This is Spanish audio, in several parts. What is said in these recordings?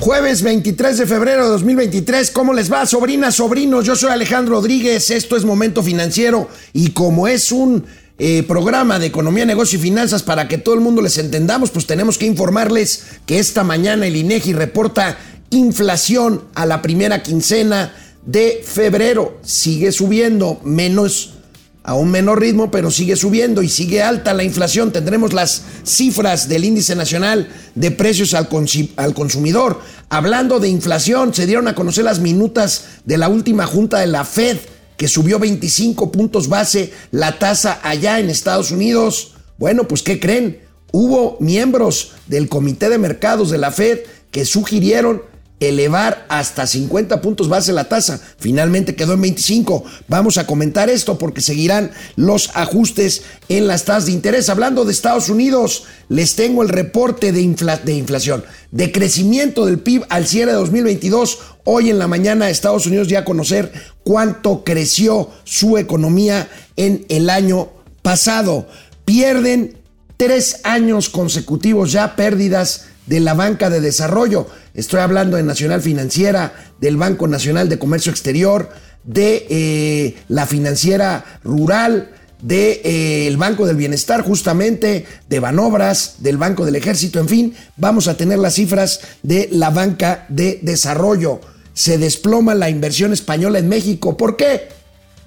Jueves 23 de febrero de 2023, ¿cómo les va, sobrinas, sobrinos? Yo soy Alejandro Rodríguez, esto es Momento Financiero y como es un eh, programa de economía, negocio y finanzas para que todo el mundo les entendamos, pues tenemos que informarles que esta mañana el INEGI reporta inflación a la primera quincena de febrero. Sigue subiendo, menos a un menor ritmo, pero sigue subiendo y sigue alta la inflación. Tendremos las cifras del índice nacional de precios al, al, consumidor. Hablando de inflación, se dieron a conocer las minutas de la última junta de la Fed, que subió 25 puntos base la tasa allá en Estados Unidos. Bueno, pues ¿qué creen? Hubo miembros del Comité de Mercados de la Fed que sugirieron elevar hasta 50 puntos base la tasa. Finalmente quedó en 25. Vamos a comentar esto porque seguirán los ajustes en las tasas de interés. Hablando de Estados Unidos, les tengo el reporte de, inflación, de crecimiento del PIB al cierre de 2022. Hoy en la mañana Estados Unidos ya a conocer cuánto creció su economía en el año pasado. Pierden tres años consecutivos ya pérdidas de la banca de desarrollo. Estoy hablando de Nacional Financiera, del Banco Nacional de Comercio Exterior, de eh, la Financiera Rural, del de, eh, Banco del Bienestar, justamente, de Banobras, del Banco del Ejército, en fin, vamos a tener las cifras de la banca de desarrollo. Se desploma la inversión española en México. ¿Por qué?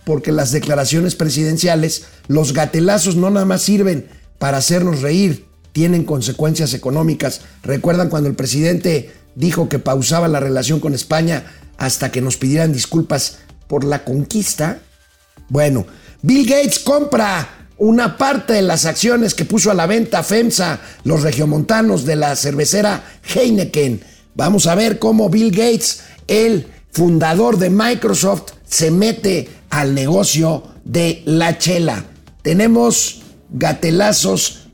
Porque las declaraciones presidenciales, los gatelazos no nada más sirven para hacernos reír, tienen consecuencias económicas. ¿Recuerdan cuando el presidente dijo que pausaba la relación con España hasta que nos pidieran disculpas por la conquista? Bueno, Bill Gates compra una parte de las acciones que puso a la venta FEMSA, los regiomontanos de la cervecera Heineken. Vamos a ver cómo Bill Gates, el fundador de Microsoft, se mete al negocio de la chela. Tenemos gatelazos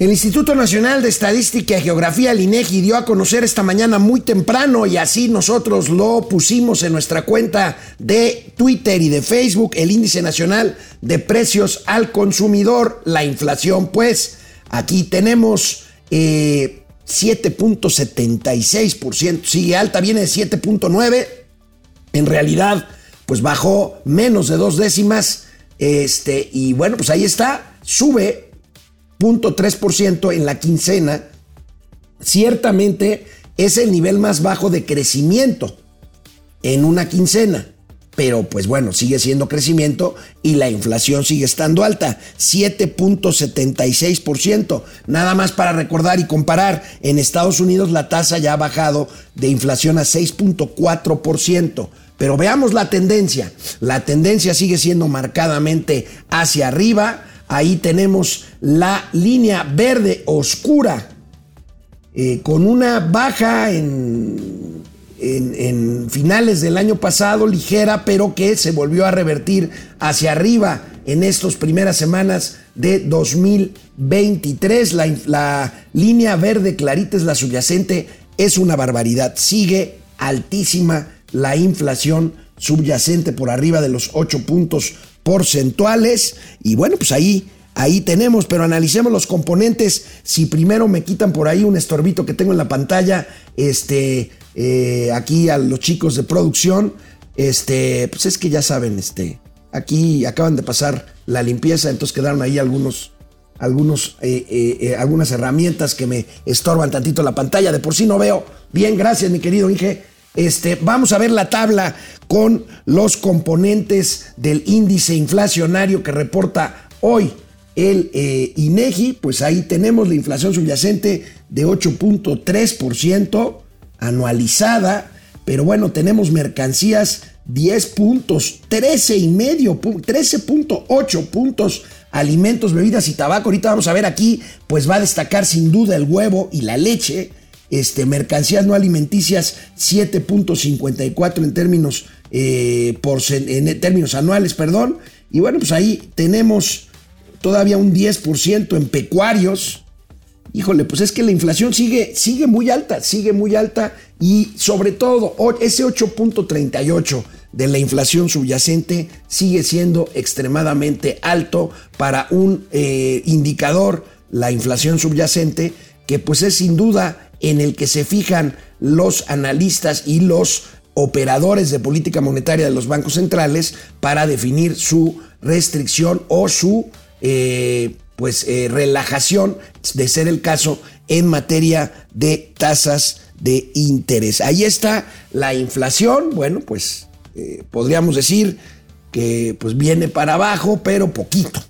El Instituto Nacional de Estadística y Geografía, el INEGI, dio a conocer esta mañana muy temprano y así nosotros lo pusimos en nuestra cuenta de Twitter y de Facebook, el índice nacional de precios al consumidor, la inflación, pues aquí tenemos 7.76%, eh, sigue alta, viene de 7.9%, en realidad pues bajó menos de dos décimas, este, y bueno, pues ahí está, sube 0.3% en la quincena, ciertamente es el nivel más bajo de crecimiento en una quincena. Pero pues bueno, sigue siendo crecimiento y la inflación sigue estando alta, 7.76%. Nada más para recordar y comparar, en Estados Unidos la tasa ya ha bajado de inflación a 6.4%. Pero veamos la tendencia. La tendencia sigue siendo marcadamente hacia arriba Ahí tenemos la línea verde oscura eh, con una baja en, finales del año pasado, ligera, pero que se volvió a revertir hacia arriba en estas primeras semanas de 2023. La, la línea verde clarita es la subyacente, es una barbaridad. Sigue altísima la inflación subyacente por arriba de los 8 puntos porcentuales. Y bueno, pues ahí, ahí tenemos, pero analicemos los componentes. Si primero me quitan por ahí un estorbito que tengo en la pantalla, este, eh, aquí a los chicos de producción, este, pues es que ya saben, este, aquí acaban de pasar la limpieza, entonces quedaron ahí algunos, algunos, eh, eh, algunas herramientas que me estorban tantito la pantalla. De por sí no veo. Bien, gracias, mi querido Inge. Este, vamos a ver la tabla con los componentes del índice inflacionario que reporta hoy el eh, INEGI. Pues ahí tenemos la inflación subyacente de 8.3% anualizada. Pero bueno, tenemos mercancías 10 puntos, 13 y medio, 13.8 puntos, alimentos, bebidas y tabaco. Ahorita vamos a ver aquí, pues va a destacar sin duda el huevo y la leche este, mercancías no alimenticias 7.54 en términos, eh, por, en términos anuales, perdón. Y bueno, pues ahí tenemos todavía un 10% en pecuarios. Híjole, pues es que la inflación sigue, sigue muy alta, sigue muy alta y sobre todo ese 8.38 de la inflación subyacente sigue siendo extremadamente alto para un eh, indicador, la inflación subyacente, que pues es sin duda en el que se fijan los analistas y los operadores de política monetaria de los bancos centrales para definir su restricción o su eh, pues, eh, relajación, de ser el caso, en materia de tasas de interés. Ahí está la inflación, bueno, pues eh, podríamos decir que pues viene para abajo, pero poquito.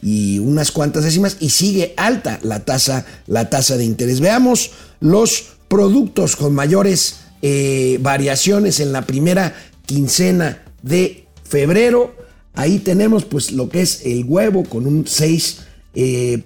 Y unas cuantas décimas y sigue alta la tasa, la tasa de interés. Veamos los productos con mayores eh, variaciones en la primera quincena de febrero. Ahí tenemos pues lo que es el huevo con un 6.20% eh,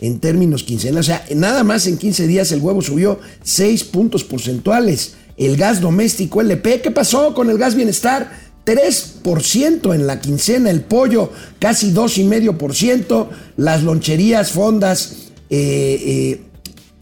en términos quincenales. O sea, nada más en 15 días el huevo subió 6 puntos porcentuales el gas doméstico LP. ¿Qué pasó con el gas bienestar? 3% en la quincena, el pollo casi 2,5%, las loncherías, fondas, eh,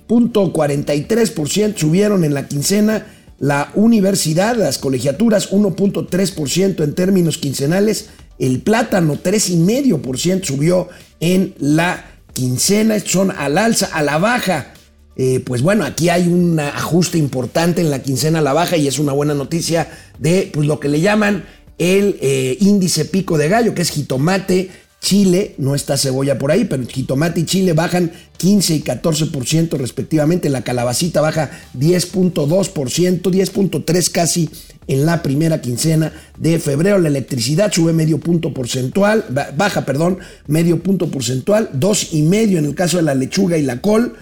0.43% eh, subieron en la quincena, la universidad, las colegiaturas 1.3% en términos quincenales, el plátano 3,5% subió en la quincena, son al alza, a la baja. Eh, pues bueno, aquí hay un ajuste importante en la quincena a la baja y es una buena noticia de pues, lo que le llaman el eh, índice pico de gallo, que es jitomate, chile, no está cebolla por ahí, pero jitomate y chile bajan 15 y 14% respectivamente, la calabacita baja 10.2%, 10.3 casi en la primera quincena de febrero, la electricidad sube medio punto porcentual, baja, perdón, medio punto porcentual, dos y medio en el caso de la lechuga y la col,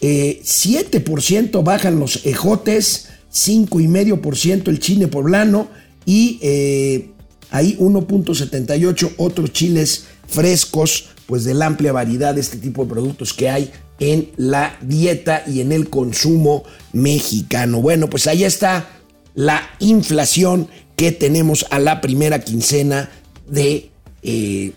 7% eh, bajan los ejotes, 5,5% el chile poblano y eh, ahí 1.78 otros chiles frescos, pues de la amplia variedad de este tipo de productos que hay en la dieta y en el consumo mexicano. Bueno, pues ahí está la inflación que tenemos a la primera quincena de eh,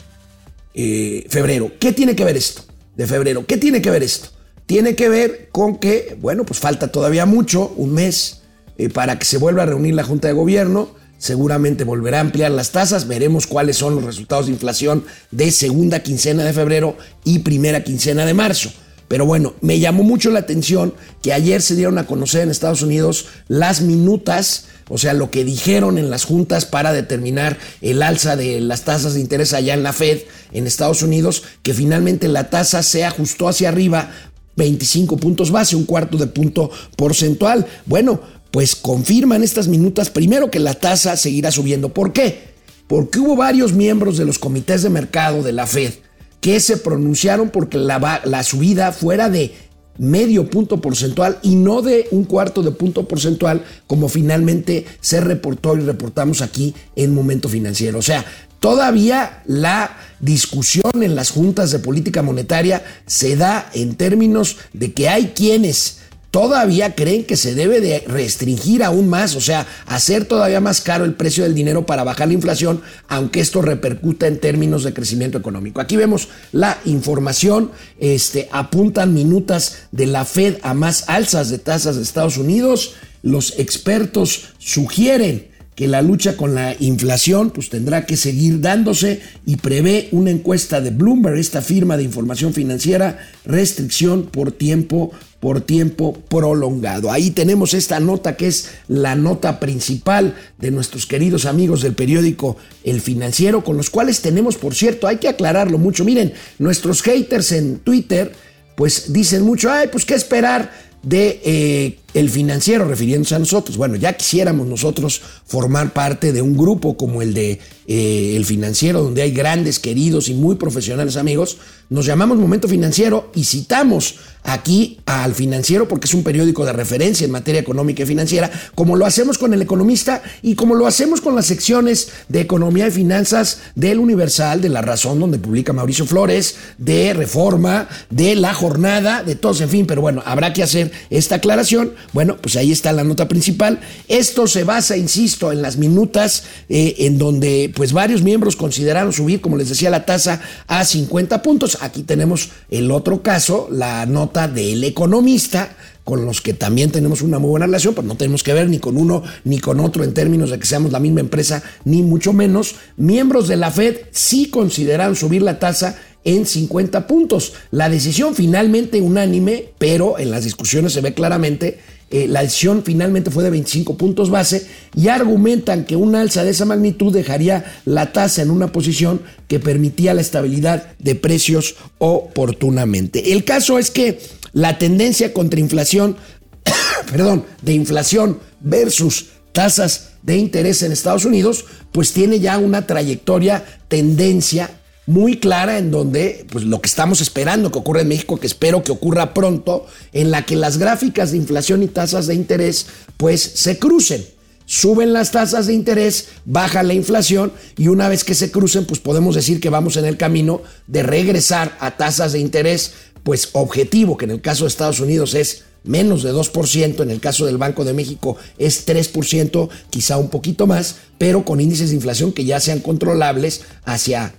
febrero. ¿Qué tiene que ver esto? De febrero. ¿Qué tiene que ver esto? tiene que ver con que, bueno, pues falta todavía mucho, un mes, eh, para que se vuelva a reunir la Junta de Gobierno. Seguramente volverá a ampliar las tasas. Veremos cuáles son los resultados de inflación de segunda quincena de febrero y primera quincena de marzo. Pero bueno, me llamó mucho la atención que ayer se dieron a conocer en Estados Unidos las minutas, o sea, lo que dijeron en las juntas para determinar el alza de las tasas de interés allá en la Fed en Estados Unidos, que finalmente la tasa se ajustó hacia arriba 25 puntos base, un cuarto de punto porcentual. Bueno, pues confirman estas minutas primero que la tasa seguirá subiendo. ¿Por qué? Porque hubo varios miembros de los comités de mercado de la Fed que se pronunciaron porque la, subida fuera de medio punto porcentual y no de un cuarto de punto porcentual como finalmente se reportó y reportamos aquí en Momento Financiero. O sea, Todavía la discusión en las juntas de política monetaria se da en términos de que hay quienes todavía creen que se debe de restringir aún más, o sea, hacer todavía más caro el precio del dinero para bajar la inflación, aunque esto repercuta en términos de crecimiento económico. Aquí vemos la información, este, apuntan minutas de la Fed a más alzas de tasas de Estados Unidos, los expertos sugieren que la lucha con la inflación pues tendrá que seguir dándose y prevé una encuesta de Bloomberg, esta firma de información financiera, restricción por tiempo por tiempo prolongado. Ahí tenemos esta nota que es la nota principal de nuestros queridos amigos del periódico El Financiero, con los cuales tenemos, por cierto, hay que aclararlo mucho. Miren, nuestros haters en Twitter, pues dicen mucho, ay, pues qué esperar de eh, el financiero, refiriéndose a nosotros. Bueno, ya quisiéramos nosotros formar parte de un grupo como el de eh, El Financiero, donde hay grandes, queridos y muy profesionales amigos. Nos llamamos Momento Financiero y citamos aquí al financiero porque es un periódico de referencia en materia económica y financiera, como lo hacemos con el economista y como lo hacemos con las secciones de economía y finanzas del Universal, de La Razón, donde publica Mauricio Flores, de Reforma, de La Jornada, de todos, en fin, pero bueno, habrá que hacer esta aclaración. Bueno, pues ahí está la nota principal. Esto se basa, insisto, en las minutas eh, en donde pues varios miembros consideraron subir, como les decía, la tasa a 50 puntos. Aquí tenemos el otro caso, la nota del economista, con los que también tenemos una muy buena relación, pero no tenemos que ver ni con uno ni con otro en términos de que seamos la misma empresa, ni mucho menos. Miembros de la Fed sí consideraron subir la tasa en 50 puntos. La decisión finalmente unánime, pero en las discusiones se ve claramente, eh, la decisión finalmente fue de 25 puntos base y argumentan que una alza de esa magnitud dejaría la tasa en una posición que permitía la estabilidad de precios oportunamente. El caso es que la tendencia contra inflación, perdón, de inflación versus tasas de interés en Estados Unidos, pues tiene ya una trayectoria, tendencia muy clara en donde, pues lo que estamos esperando que ocurra en México, que espero que ocurra pronto, en la que las gráficas de inflación y tasas de interés, pues se crucen. Suben las tasas de interés, baja la inflación y una vez que se crucen, pues podemos decir que vamos en el camino de regresar a tasas de interés, pues objetivo, que en el caso de Estados Unidos es menos de 2%, en el caso del Banco de México es 3%, quizá un poquito más, pero con índices de inflación que ya sean controlables hacia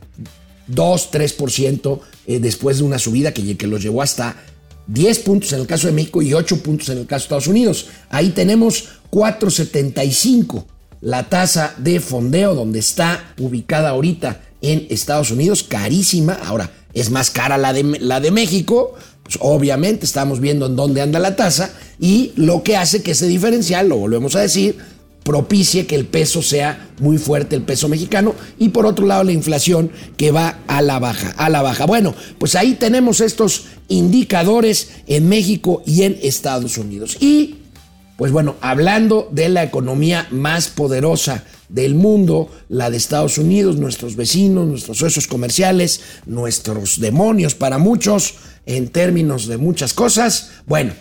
2, 3% eh, después de una subida que, los llevó hasta 10 puntos en el caso de México y 8 puntos en el caso de Estados Unidos. Ahí tenemos 4.75 la tasa de fondeo donde está ubicada ahorita en Estados Unidos, carísima. Ahora, es más cara la de, la de México, pues obviamente estamos viendo en dónde anda la tasa y lo que hace que ese diferencial, lo volvemos a decir, propicie que el peso sea muy fuerte, el peso mexicano, y por otro lado la inflación que va a la baja, a la baja. Bueno, pues ahí tenemos estos indicadores en México y en Estados Unidos. Y, pues bueno, hablando de la economía más poderosa del mundo, la de Estados Unidos, nuestros vecinos, nuestros socios comerciales, nuestros demonios para muchos, en términos de muchas cosas, bueno,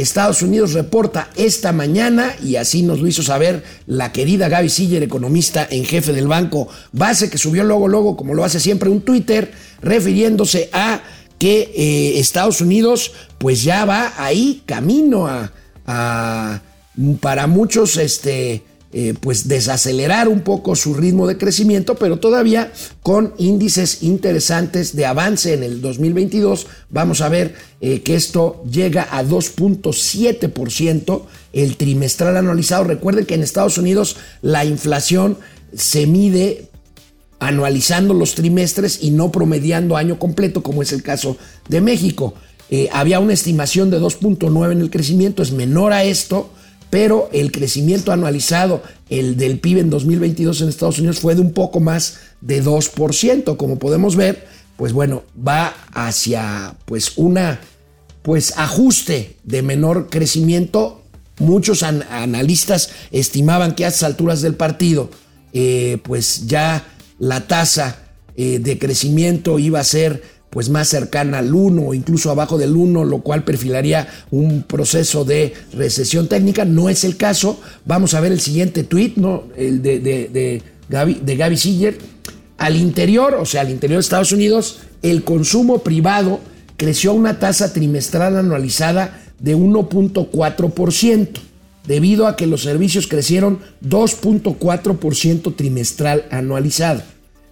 Estados Unidos reporta esta mañana, y así nos lo hizo saber la querida Gaby Siller, economista en jefe del banco base, que subió luego, luego, como lo hace siempre, un Twitter refiriéndose a que eh, Estados Unidos pues ya va ahí camino a, a para muchos este, eh, pues desacelerar un poco su ritmo de crecimiento, pero todavía con índices interesantes de avance en el 2022. Vamos a ver eh, que esto llega a 2.7% el trimestral anualizado. Recuerden que en Estados Unidos la inflación se mide anualizando los trimestres y no promediando año completo, como es el caso de México. Eh, había una estimación de 2.9 en el crecimiento, es menor a esto pero el crecimiento anualizado, el del PIB en 2022 en Estados Unidos fue de un poco más de 2%, como podemos ver, pues bueno, va hacia pues una pues ajuste de menor crecimiento. Muchos analistas estimaban que a estas alturas del partido, eh, pues ya la tasa eh, de crecimiento iba a ser pues más cercana al 1 o incluso abajo del 1, lo cual perfilaría un proceso de recesión técnica. No es el caso. Vamos a ver el siguiente tweet, ¿no? El de, de, Gaby, de Gaby Siller. Al interior, o sea, al interior de Estados Unidos, el consumo privado creció a una tasa trimestral anualizada de 1.4%, debido a que los servicios crecieron 2.4% trimestral anualizado.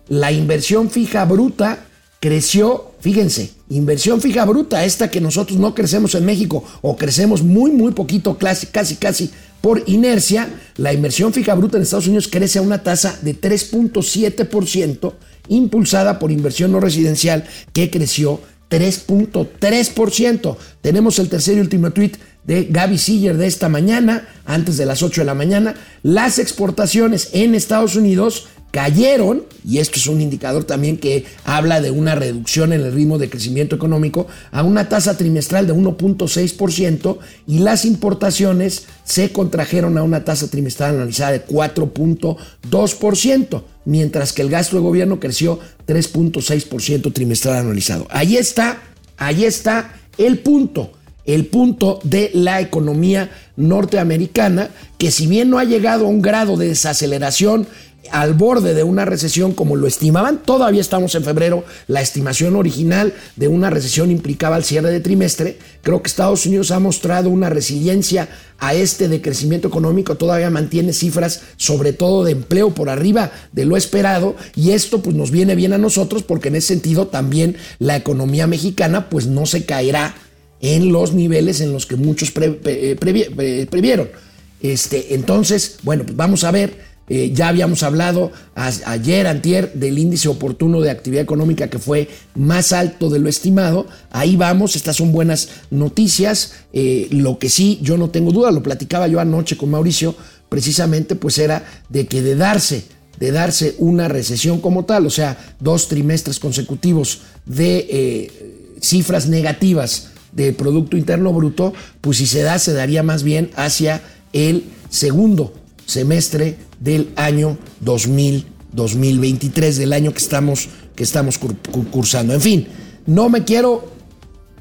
La inversión fija bruta creció, fíjense, inversión fija bruta, esta que nosotros no crecemos en México o crecemos muy, muy poquito, casi, casi, casi por inercia, la inversión fija bruta en Estados Unidos crece a una tasa de 3.7%, impulsada por inversión no residencial, que creció 3.3%. Tenemos el tercer y último tweet de Gaby Siller de esta mañana, antes de las 8 de la mañana. Las exportaciones en Estados Unidos cayeron, y esto es un indicador también que habla de una reducción en el ritmo de crecimiento económico, a una tasa trimestral de 1.6% y las importaciones se contrajeron a una tasa trimestral analizada de 4.2%, mientras que el gasto de gobierno creció 3.6% trimestral anualizado. Ahí está, ahí está el punto el punto de la economía norteamericana, que si bien no ha llegado a un grado de desaceleración al borde de una recesión como lo estimaban, todavía estamos en febrero, la estimación original de una recesión implicaba el cierre de trimestre, creo que Estados Unidos ha mostrado una resiliencia a este de crecimiento económico, todavía mantiene cifras sobre todo de empleo por arriba de lo esperado y esto pues nos viene bien a nosotros porque en ese sentido también la economía mexicana pues no se caerá en los niveles en los que muchos eh, previeron. Este, entonces, bueno, pues vamos a ver. Eh, ya habíamos hablado ayer, antier, del índice oportuno de actividad económica que fue más alto de lo estimado. Ahí vamos, estas son buenas noticias. Eh, lo que sí, yo no tengo duda, lo platicaba yo anoche con Mauricio, precisamente pues era de que de darse, de darse una recesión como tal, o sea, dos trimestres consecutivos de cifras negativas de Producto Interno Bruto, pues si se da, se daría más bien hacia el segundo semestre del año 2000, 2023, del año que estamos, que estamos cursando. En fin, no me quiero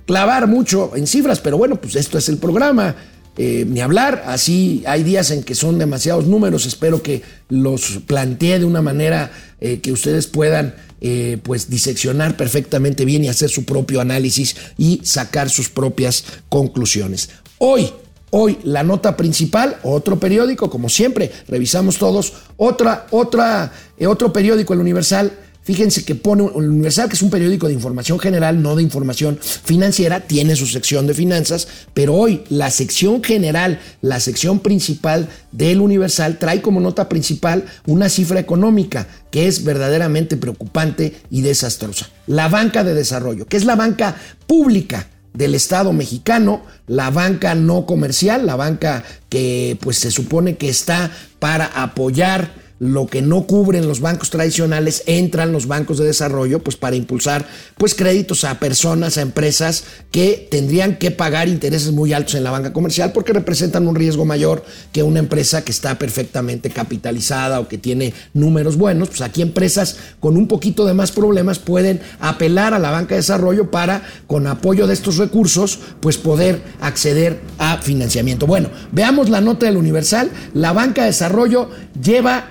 clavar mucho en cifras, pero bueno, pues esto es el programa. Eh, ni hablar, así hay días en que son demasiados números, espero que los plantee de una manera eh, que ustedes puedan eh, pues diseccionar perfectamente bien y hacer su propio análisis y sacar sus propias conclusiones. Hoy, hoy la nota principal, otro periódico, como siempre, revisamos todos, otra, otra, eh, otro periódico, el Universal, Fíjense que pone el Universal, que es un periódico de información general, no de información financiera, tiene su sección de finanzas, pero hoy la sección general, la sección principal del Universal trae como nota principal una cifra económica que es verdaderamente preocupante y desastrosa. La banca de desarrollo, que es la banca pública del Estado mexicano, la banca no comercial, la banca que pues se supone que está para apoyar lo que no cubren los bancos tradicionales, entran los bancos de desarrollo pues para impulsar pues créditos a personas, a empresas que tendrían que pagar intereses muy altos en la banca comercial porque representan un riesgo mayor que una empresa que está perfectamente capitalizada o que tiene números buenos, pues aquí empresas con un poquito de más problemas pueden apelar a la banca de desarrollo para con apoyo de estos recursos pues poder acceder a financiamiento. Bueno, veamos la nota del Universal, la banca de desarrollo lleva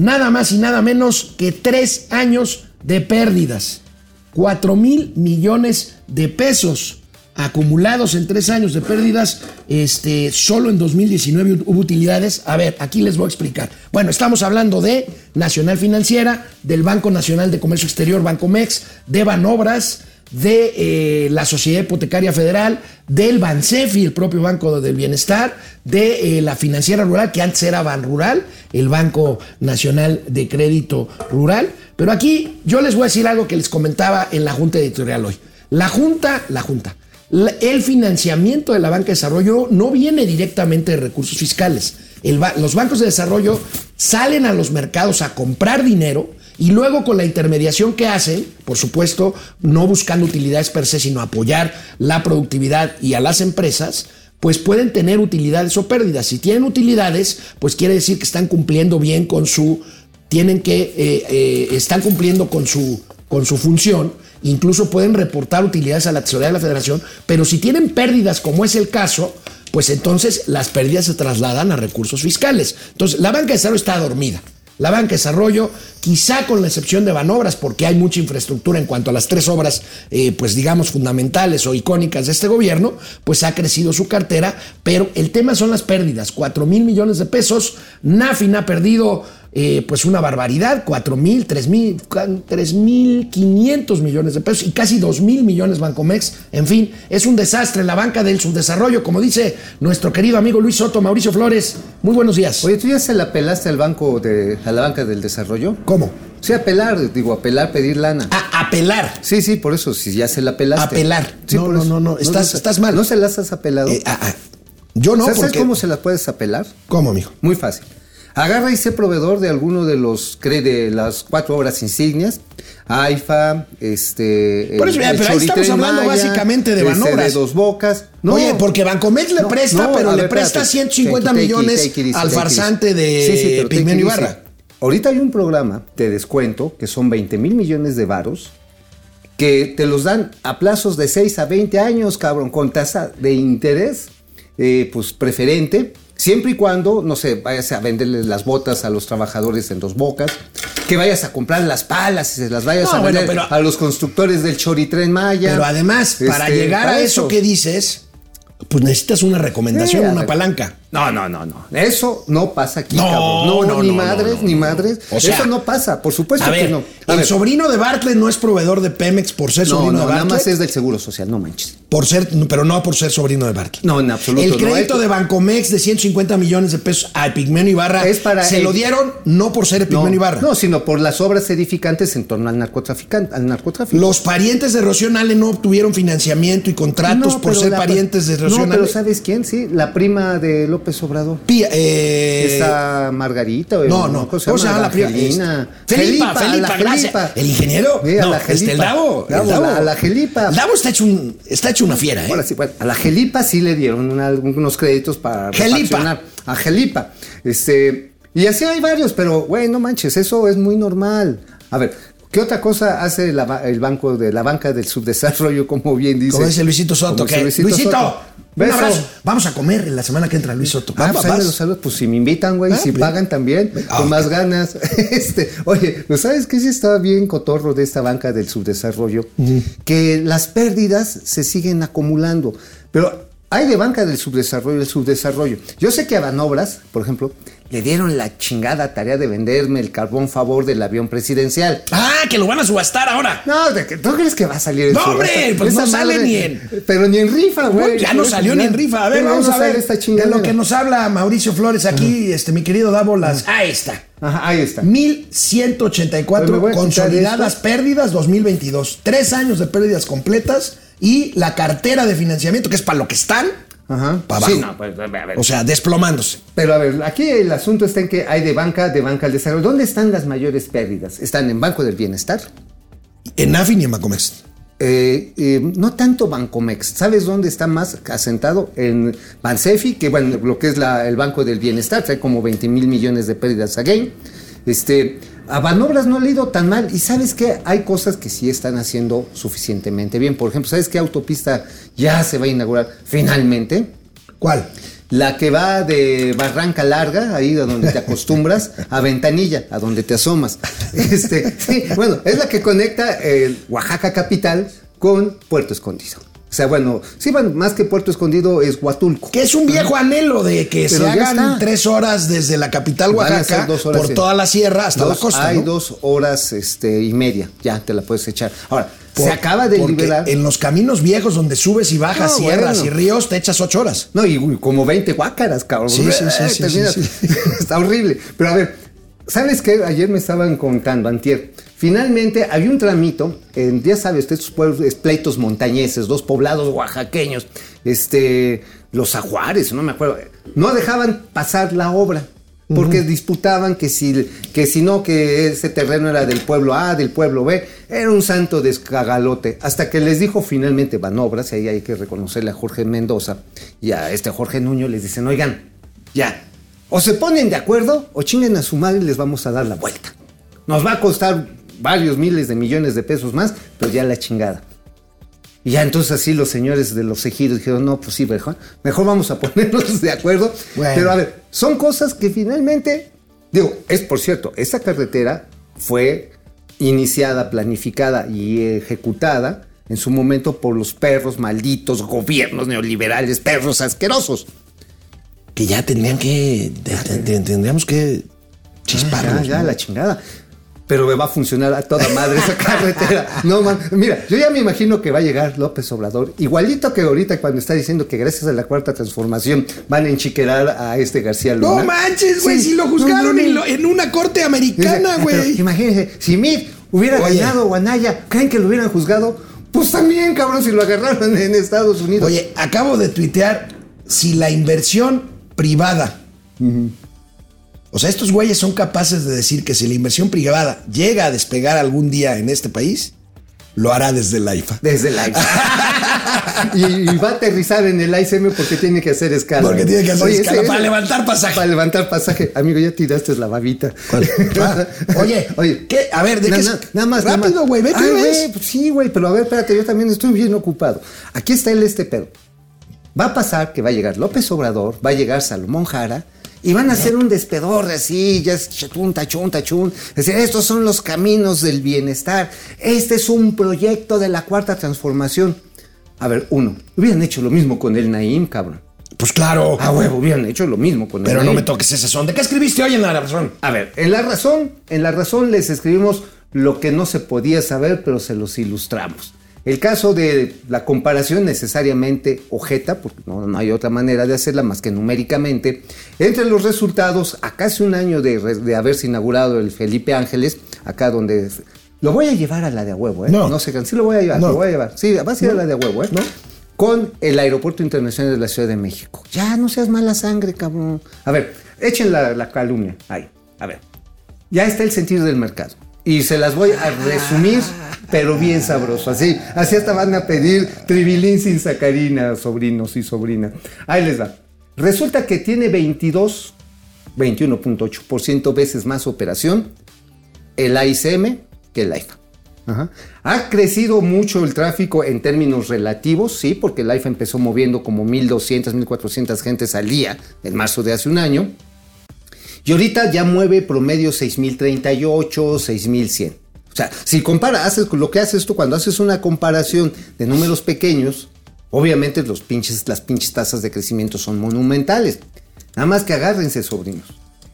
nada más y nada menos que tres años de pérdidas. Cuatro mil millones de pesos acumulados en tres años de pérdidas. Este, solo en 2019 hubo utilidades. A ver, aquí les voy a explicar. Bueno, estamos hablando de Nacional Financiera, del Banco Nacional de Comercio Exterior, Banco Mex, de Banobras, de eh, la Sociedad Hipotecaria Federal, del Bansefi, el propio Banco del Bienestar, de eh, la Financiera Rural, que antes era Ban Rural, el Banco Nacional de Crédito Rural. Pero aquí yo les voy a decir algo que les comentaba en la Junta Editorial hoy. La Junta, la Junta, el financiamiento de la banca de desarrollo no viene directamente de recursos fiscales. los bancos de desarrollo salen a los mercados a comprar dinero y luego con la intermediación que hacen, por supuesto, no buscando utilidades per se, sino apoyar la productividad y a las empresas, pues pueden tener utilidades o pérdidas. Si tienen utilidades, pues quiere decir que están cumpliendo bien con su, tienen que, eh, eh, están cumpliendo con su, con su función. Incluso pueden reportar utilidades a la tesorería de la federación, pero si tienen pérdidas, como es el caso, pues entonces las pérdidas se trasladan a recursos fiscales. Entonces, la banca de desarrollo está dormida. La banca de desarrollo, quizá con la excepción de Banobras, porque hay mucha infraestructura en cuanto a las tres obras, eh, pues digamos, fundamentales o icónicas de este gobierno, pues ha crecido su cartera, pero el tema son las pérdidas, 4 mil millones de pesos, Nafin ha perdido eh, pues una barbaridad, 4 mil, 3 mil, 3 mil 500 millones de pesos y casi 2 mil millones Bancomex. En fin, es un desastre la banca del subdesarrollo, como dice nuestro querido amigo Luis Soto, Mauricio Flores. Muy buenos días. Oye, ¿tú ya se la apelaste al banco de, a la banca del desarrollo? ¿Cómo? Sí, apelar, digo, apelar, pedir lana. A apelar. Sí, sí, por eso, si ya se la apelaste. Apelar. no, no, no, no, estás, estás mal. ¿No se las has apelado? Eh, ah, ah. Yo no, ¿Sabes cómo se las puedes apelar? ¿Cómo, amigo? Muy fácil Agarra y sé proveedor de alguno de los cree de las cuatro obras insignias, AIFA, este. Por eso, el- ya, el pero ahí estamos hablando Maya, básicamente de este, Banobras. de dos bocas. No, Oye, porque Bancomex le no, presta, no, pero le presta espérate. 150 Take it, take it, millones take al farsante de Sí, sí, Pigmenio. Ibarra. Ahorita hay un programa de descuento que son 20 mil millones de varos que te los dan a plazos de 6 a 20 años, cabrón, con tasa de interés, eh, pues preferente, siempre y cuando, no sé, vayas a venderles las botas a los trabajadores en dos bocas, que vayas a comprar las palas y se las vayas No, a bueno, vender pero- a los constructores del Choritren Maya. Pero además, para Este, llegar a para eso que dices, pues necesitas una recomendación, Sí, una palanca. No, no, no, no. Eso no pasa aquí, No, cabrón. No, no, ni no, madres, no, no, ni no. madres. O sea, Eso no pasa, por supuesto A que ver, no. A el ver, sobrino de Bartlett no es proveedor de Pemex por ser no, sobrino no, de nada Bartlett. más es del Seguro Social, no manches. Por ser, pero no por ser sobrino de Bartlett. No, en absoluto. El no. crédito de Bancomex de 150 millones de pesos a Epigmenio Ibarra Es para se el- lo dieron no por ser Epigmenio no, Ibarra. no, sino por las obras edificantes en torno al narcotraficante, al narcotráfico. Los parientes de Rocío Nale no obtuvieron financiamiento y contratos No, por ser la- parientes de Rocío No, pero. ¿sabes quién? Sí, la prima de López Obrador. Pía- eh, Esta Margarita. o- no, no. ¿Cómo se llama? la. Este, Felipa, Felipa, la gracias. Felipa. El ingeniero. Sí, a no, la este, el Felipa. Davo. el Davo, Davo. la- a la Felipa. El Davo está hecho, un, está hecho una fiera, ¿eh? Ahora sí, bueno, a la Gelipa sí le dieron una- unos créditos para Gelipa. A Gelipa. Este, y así hay varios, pero, güey, no manches, eso es muy normal. A ver, ¿qué otra cosa hace la el banco de la banca del subdesarrollo, como bien dice? Como dice Luisito Soto. Que, Luisito Luisito, Soto. Un abrazo. Vamos a comer la semana que entra, Luis Soto. Ah, pues, ahí los saludo. Pues si me invitan, güey, Ah, si bien. pagan también, Ah, con más ganas. Este, oye, ¿pues sabes qué sí estaba bien cotorro de esta banca del subdesarrollo? Que las pérdidas se siguen acumulando. Pero hay de banca del subdesarrollo, el subdesarrollo. Yo sé que a Banobras, por ejemplo, le dieron la chingada tarea de venderme el carbón favor del avión presidencial. Ah, que lo van a subastar ahora. No, ¿de que- ¿tú crees que va a salir en No, subasta? hombre, pues Esa no sale madre- ni en- Pero ni en rifa, güey. Ya no salió ni en rifa. A ver, vamos no a ver. esta de lo que nos habla Mauricio Flores aquí, este, mi querido Davo, las. Ahí está. Ajá, ahí está. 1184 Pero me voy a quitar consolidadas pérdidas 2022. Tres años de pérdidas completas y la cartera de financiamiento, que es para lo que están, Ajá. para abajo. Sí, no, pues, a ver, a ver. O sea, desplomándose. Pero a ver, aquí el asunto está en que hay de banca, de banca al desarrollo. ¿Dónde están las mayores pérdidas? ¿Están en Banco del Bienestar? En AFI ni en Macomex. Eh, eh, no tanto Bancomex. ¿Sabes dónde está más asentado? En Bansefi, que bueno, lo que es la- el Banco del Bienestar, trae como 20 mil millones de pérdidas a Gain. Este, a Banobras no ha ido tan mal. Y sabes que hay cosas que sí están haciendo suficientemente bien. Por ejemplo, ¿sabes qué autopista ya se va a inaugurar finalmente? ¿Cuál? La que va de Barranca Larga, ahí a donde te acostumbras, a Ventanilla, a donde te asomas. Este, sí, bueno, es la que conecta el Oaxaca capital con Puerto Escondido. O sea, bueno, sí, bueno, más que Puerto Escondido es Huatulco. Que es un viejo anhelo de que Pero se hagan está. tres horas desde la capital Van Oaxaca ser dos horas por toda la sierra hasta Dos- la costa. Hay ¿no? dos horas este, y media, ya te la puedes echar. Ahora, Por- se acaba de liberar. En los caminos viejos donde subes y bajas No, sierras bueno. y ríos, te echas ocho horas. No, y como 20 guácaras, cabrón. Sí, sí, sí, sí, Terminas- sí, Está horrible. Pero a ver, ¿sabes qué? Ayer me estaban contando, antier. Finalmente había un tramito, en, ya sabes, estos pueblos, pleitos montañeses, dos poblados oaxaqueños, este, los ajuares, no me acuerdo. No dejaban pasar la obra. Porque disputaban que si, que si no, que ese terreno era del pueblo A, del pueblo B, era un santo descagalote. Hasta que les dijo finalmente Banobras, y ahí hay que reconocerle a Jorge Mendoza y a este Jorge Nuño, les dicen, oigan, ya, o se ponen de acuerdo o chinguen a su madre y les vamos a dar la vuelta. Nos va a costar varios miles de millones de pesos más, pero ya la chingada. Y ya entonces así los señores de los ejidos dijeron, no, pues sí, mejor, mejor vamos a ponernos de acuerdo. Bueno. Pero a ver, son cosas que finalmente, digo, es por cierto, esta carretera fue iniciada, planificada y ejecutada en su momento por los perros malditos, gobiernos neoliberales, perros asquerosos. Que ya tendrían que. te- te- te- Tendríamos que chisparlos. Ya, ya, ¿no? la chingada. Pero me va a funcionar a toda madre esa carretera. No, man. Mira, yo ya me imagino que va a llegar López Obrador, igualito que ahorita cuando está diciendo que gracias a la cuarta transformación van a enchiquerar a este García Luna. No manches, güey, Sí. si lo juzgaron no, no. en, lo- en una corte americana, güey. Imagínense, si Mid hubiera Oye. ganado o Anaya, ¿creen que lo hubieran juzgado? Pues también, cabrón, si lo agarraron en Estados Unidos. Oye, acabo de tuitear si la inversión privada O sea, estos güeyes son capaces de decir que si la inversión privada llega a despegar algún día en este país, lo hará desde el AIFA. Desde el ICM. y, y va a aterrizar en el ICM porque tiene que hacer escala. Porque tiene que hacer Oye, escala ese- para levantar pasaje. Para levantar pasaje. Amigo, ya tiraste la babita. Ah, oye, ¿qué? A ver, ¿de Na- qué na-? Nada más. Rápido, güey, ve Ay, qué güey, ves. pues sí, güey, pero a ver, espérate, yo también estoy bien ocupado. Aquí está el este pedo. Va a pasar que va a llegar López Obrador, va a llegar Salomón Jara y van a hacer un despedor así, ya es chun, tachun, tachun. Es decir, estos son los caminos del bienestar. Este es un proyecto de la cuarta transformación. A ver, uno, hubieran hecho lo mismo con el Naim, cabrón. Pues claro. A huevo, hubieran hecho lo mismo con el Pero no Naim. me toques ese son. ¿De qué escribiste hoy en la razón? A ver, en la razón, en la razón les escribimos lo que no se podía saber, pero se los ilustramos. El caso de la comparación necesariamente ojeta, porque no, no hay otra manera de hacerla más que numéricamente, entre los resultados a casi un año de, haberse inaugurado el Felipe Ángeles, acá donde... Lo voy a llevar a la de a huevo, ¿eh? No. No sé, sí lo voy a llevar, No. lo voy a llevar. Sí, vas a ir a la de a huevo, ¿eh? No. Con el Aeropuerto Internacional de la Ciudad de México. Ya, no seas mala sangre, cabrón. A ver, echen la, la calumnia. Ahí, a ver. Ya está el sentido del mercado. Y se las voy a resumir, pero bien sabroso. Así, así hasta van a pedir tribilín sin sacarina, sobrinos y sobrina. Ahí les va. Resulta que tiene 22, 21.8% veces más operación el AICM que el AIFA. Ajá. Ha crecido mucho el tráfico en términos relativos, sí, porque el AIFA empezó moviendo como 1.200, 1.400 gentes al día en marzo de hace un año. Y ahorita ya mueve promedio 6.038, 6.100. O sea, si compara, haces lo que haces tú cuando haces una comparación de números pequeños, obviamente los pinches, las pinches tasas de crecimiento son monumentales. Nada más que agárrense, sobrinos.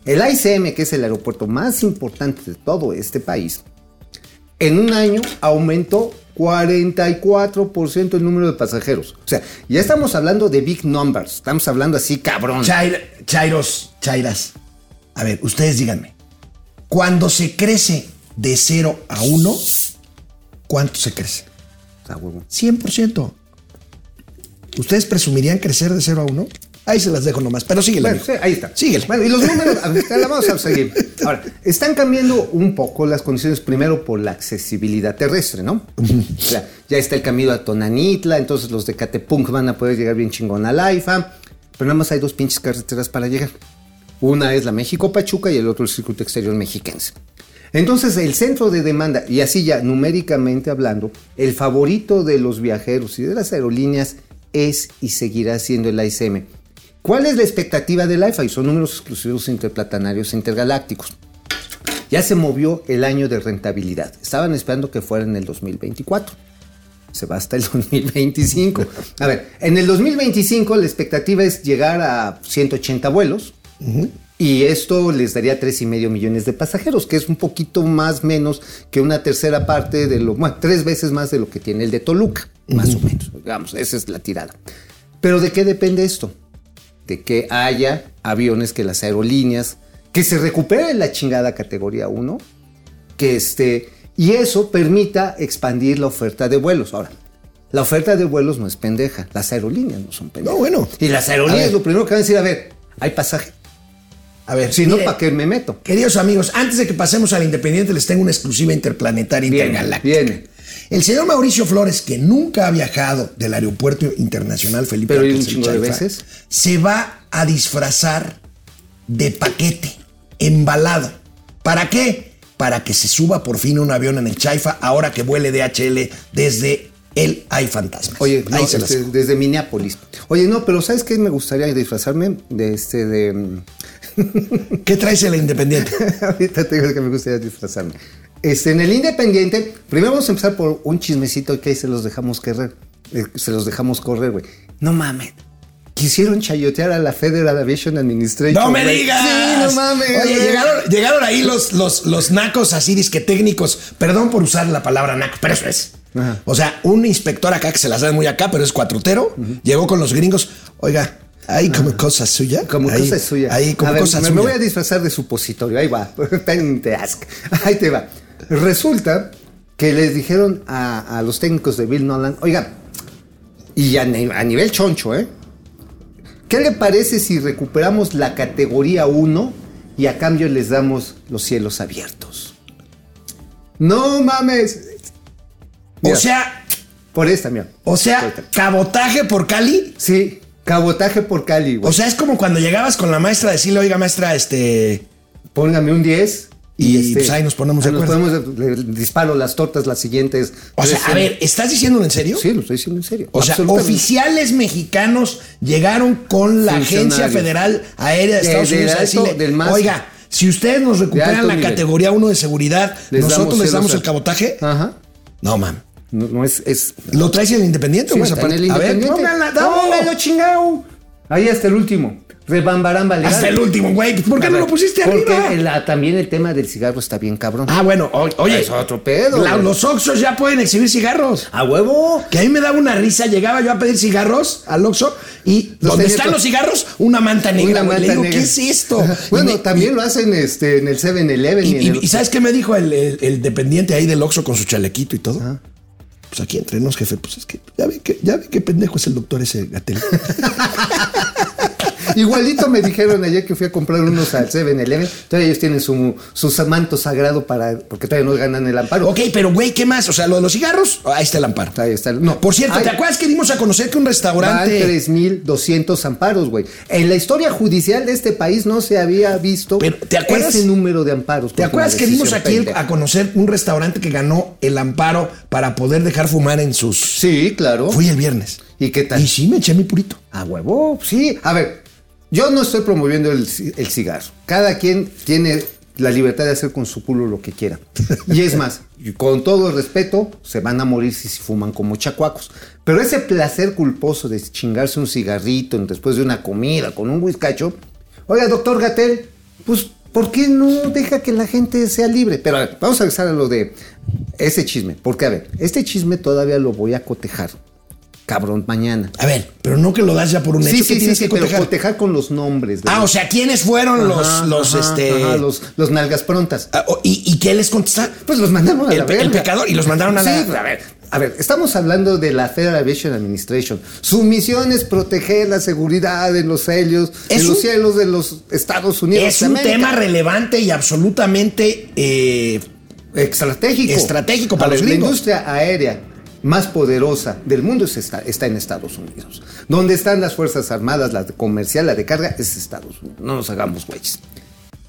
El ICM, que es el aeropuerto más importante de todo este país, en un año aumentó 44% el número de pasajeros. O sea, ya estamos hablando de big numbers. Estamos hablando así, cabrón. Chair- Chairos, Chairas. A ver, ustedes díganme. Cuando se crece de 0 a 1, ¿cuánto se crece? Ah, huevo. 100%. ¿Ustedes presumirían crecer de 0 a 1? Ahí se las dejo nomás. Pero síguele. Bueno, sí, ahí está. Síguele. Bueno, y los números, a la vamos a seguir. Ahora, están cambiando un poco las condiciones, primero por la accesibilidad terrestre, ¿no? O sea, ya está el camino a Tonanitla, entonces los de Catepunk van a poder llegar bien chingón al AIFA, pero nada más hay dos pinches carreteras para llegar. Una es la México-Pachuca y el otro el circuito exterior mexiquense. Entonces, el centro de demanda, y así ya numéricamente hablando, el favorito de los viajeros y de las aerolíneas es y seguirá siendo el AICM. ¿Cuál es la expectativa del AIFA? Y son números exclusivos interplatanarios intergalácticos. Ya se movió el año de rentabilidad. Estaban esperando que fuera en el 2024. Se va hasta el 2025. A ver, en el 2025 la expectativa es llegar a 180 vuelos. Y esto les daría 3,5 millones de pasajeros, que es un poquito más menos que una tercera parte de lo, bueno, tres veces más de lo que tiene el de Toluca, más o menos. Digamos, esa es la tirada. Pero ¿de qué depende esto? De que haya aviones que las aerolíneas, que se recupere la chingada categoría 1, que este, y eso permita expandir la oferta de vuelos. Ahora, la oferta de vuelos no es pendeja, las aerolíneas no son pendejas. No, bueno. Y las aerolíneas lo primero que van a decir, a ver, hay pasaje. A ver, Si no, ¿para qué me meto? Queridos amigos, antes de que pasemos al Independiente, les tengo una exclusiva interplanetaria Viene, intergaláctica. viene. El señor Mauricio Flores, que nunca ha viajado del Aeropuerto Internacional Felipe Pero un chingo de veces. se va a disfrazar de paquete, embalado. ¿Para qué? Para que se suba por fin un avión en el Chaifa ahora que vuele DHL desde el Hay Fantasmas. Oye, no, Ahí se las este, desde Minneapolis. Oye, no, pero ¿sabes qué me gustaría disfrazarme? De este, de... ¿Qué traes en el Independiente? Ahorita te digo que me gustaría disfrazarme. Este, en el Independiente, primero vamos a empezar por un chismecito que ahí se los dejamos correr. Eh, se los dejamos correr, güey. No mames. Quisieron chayotear a la Federal Aviation Administration. ¡No me digas! Sí, no mames. Oye, llegaron, llegaron ahí los, los, los nacos así disque técnicos. Perdón por usar la palabra naco, pero eso es. Ajá. O sea, un inspector acá que se las da muy acá, pero es cuatrotero, llegó con los gringos. Oiga, hay como cosas suyas. Como Ahí- cosa suya. Ahí como A ver, cosas me, suyas. me voy a disfrazar de supositorio. Ahí va. Ahí te va. Resulta que les dijeron a, a los técnicos de Bill Nolan, oiga, y a, a nivel choncho, ¿eh? ¿Qué le parece si recuperamos la categoría 1 y a cambio les damos los cielos abiertos. No mames. O sea, Por esta, mira. o sea, cabotaje por Cali. Sí, cabotaje por Cali, güey. O sea, es como cuando llegabas con la maestra a decirle, oiga, maestra, este. Póngame un 10 Y, pues, ahí nos ponemos de nos acuerdo. ponemos le disparo las tortas las siguientes. O sea, a ver, ¿estás diciéndolo en serio? Sí, lo estoy diciendo en serio. O sea, oficiales mexicanos llegaron con la Agencia. Federal Aérea de Estados Unidos a alto, decirle, del oiga, si ustedes nos recuperan la nivel. categoría 1 de seguridad, Les nosotros damos les damos el cabotaje. Ajá. No, mam. No, no es, es ¿Lo traes en el Independiente Sí, o está en el A ver, Independiente. póngala. Póngalo, chingao. Ahí hasta el último. Rebambaramba legal. Hasta el último, güey. ¿Por qué no lo pusiste porque arriba? el- ah, también el tema del cigarro está bien cabrón. Ah, bueno, o- oye. Es otro pedo, la- los Oxxos ya pueden exhibir cigarros. ¡A huevo! Que a mí me daba una risa, llegaba yo a pedir cigarros al Oxxo y Los ¿dónde tenía están los cigarros? Una manta negra. Una güey. Le manta digo, negra. ¿qué es esto? Bueno, me- también lo hacen este, en el 7-Eleven. Y, y y- ¿sabes qué me dijo el, el- el dependiente ahí del Oxxo con su chalequito y todo? Pues aquí entre nos, jefe, pues es que ya ve que, ya ve qué pendejo es el doctor ese Gatel. Igualito me dijeron ayer que fui a comprar unos al 7-Eleven. Todavía ellos tienen su, su manto sagrado para. porque todavía no ganan el amparo. ok, pero güey, ¿qué más? O sea, lo de los cigarros, ahí está el amparo. Ahí está. No, Por cierto, Ay, ¿te acuerdas que dimos a conocer que un Van restaurante... 3.200 amparos, güey. En la historia judicial de este país no se había visto Pero, ¿te acuerdas? ese número de amparos. ¿Te acuerdas que dimos aquí el- a conocer un restaurante que ganó el amparo para poder dejar fumar en sus... Sí, claro. Fui el viernes. ¿Y qué tal? Y sí, me eché mi purito. A huevo, sí. A ver, yo no estoy promoviendo el, ci- el cigarro. Cada quien tiene la libertad de hacer con su culo lo que quiera. Y es más, con todo el respeto, se van a morir si, si fuman como chacuacos. Pero ese placer culposo de chingarse un cigarrito después de una comida con un whiskacho. Oiga, doctor Gatel, pues, ¿por qué no deja que la gente sea libre? Pero a ver, vamos a regresar a lo de ese chisme. Porque, a ver, este chisme todavía lo voy a cotejar. Cabrón, mañana. A ver, pero no que lo das ya por un Sí, hecho. sí, que sí, tienes sí, que pero cotejar? cotejar con los nombres. de Ah, los- o sea, ¿quiénes fueron los, Ajá, los, ajá, este... ajá, los, los nalgas prontas. Ah, ¿y, y qué les contestaron? Pues los mandaron a El la el pecador, y los mandaron a la- Sí, a ver, a ver, estamos hablando de la Federal Aviation Administration. Su misión es proteger la seguridad de los cielos, de los cielos de los Estados Unidos. Es de un tema relevante y absolutamente... eh, estratégico. Estratégico para A los ver. La industria aérea más poderosa del mundo es está, en Estados Unidos. Donde están las Fuerzas Armadas, la comercial, la de carga, es Estados Unidos. No nos hagamos güeyes.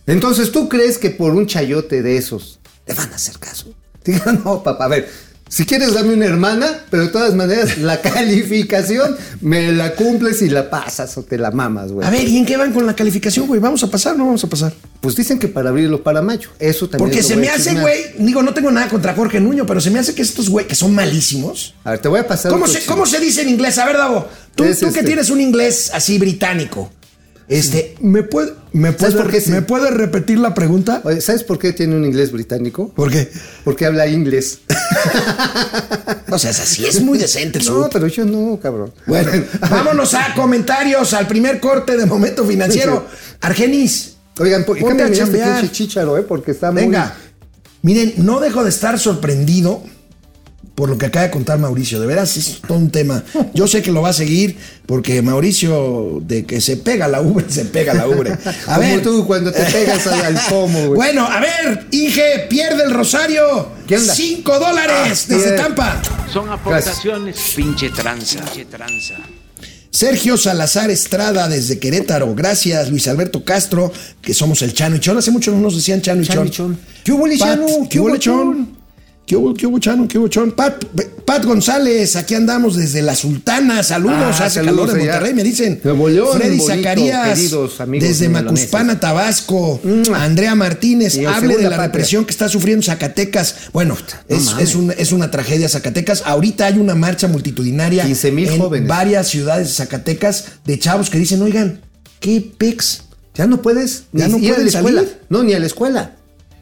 Entonces, ¿tú crees que por un chayote de esos te van a hacer caso? Digan, no, papá, a ver, si quieres dame una hermana, pero de todas maneras la calificación me la cumples y la pasas o te la mamas, güey. a ver, ¿y en qué van con la calificación, güey? ¿Vamos a pasar o no vamos a pasar? Pues dicen que para abril o para mayo. Eso también Porque se me hace, güey, digo, no tengo nada contra Jorge Nuño, pero se me hace que estos güey que son malísimos. A ver, te voy a pasar. ¿Cómo se. ¿Cómo se dice en inglés? A ver, Davo, tú que este. tienes un inglés así británico. Este, ¿me puede, me ¿Sabes puede, por qué sí? ¿me puede repetir la pregunta? Oye, ¿sabes por qué tiene un inglés británico? ¿Por qué? Porque habla inglés. O sea, es así, es muy decente No, pero yo no, cabrón. Bueno, vámonos a comentarios, al primer corte de Momento Financiero. Argenis, Oigan, ¿por qué me chícharo, eh? Porque está muy... venga. Miren, no dejo de estar sorprendido por lo que acaba de contar Mauricio. De veras, es todo un tema. Yo sé que lo va a seguir porque Mauricio, de que se pega la ubre, se pega la ubre. A Como ver. tú cuando te pegas al, pomo, güey. Bueno, a ver, Inge, pierde el Rosario. ¿Qué onda? Cinco dólares Ah, desde. Tampa. Son aportaciones. Pinche tranza. Pinche tranza. Sergio Salazar Estrada desde Querétaro. Gracias, Luis Alberto Castro, que somos el Chano y Chon. Hace mucho no nos decían Chano y Chano Chon. y Chon. ¿Qué hubo, Chano? ¿Qué ¿Qué hubo, hubo, Chon? ¿Qué hubo, qué hubo, Chano? ¿Qué hubo, Chon? Pat, Pat González, aquí andamos desde La Sultana. Saludos, Ah, hace saludos calor allá. Monterrey, me dicen. León, Freddy bonito, Zacarías, desde. Macuspana, Tabasco. Andrea Martínez, hable de la patria. represión que está sufriendo Zacatecas. Bueno, no es, es, un- es una tragedia Zacatecas. Ahorita hay una marcha multitudinaria 15,000 en jóvenes. varias ciudades de Zacatecas de chavos que dicen, oigan, ¿qué pex? Ya no puedes Ya ni no escuela. salir. No, ni a la escuela.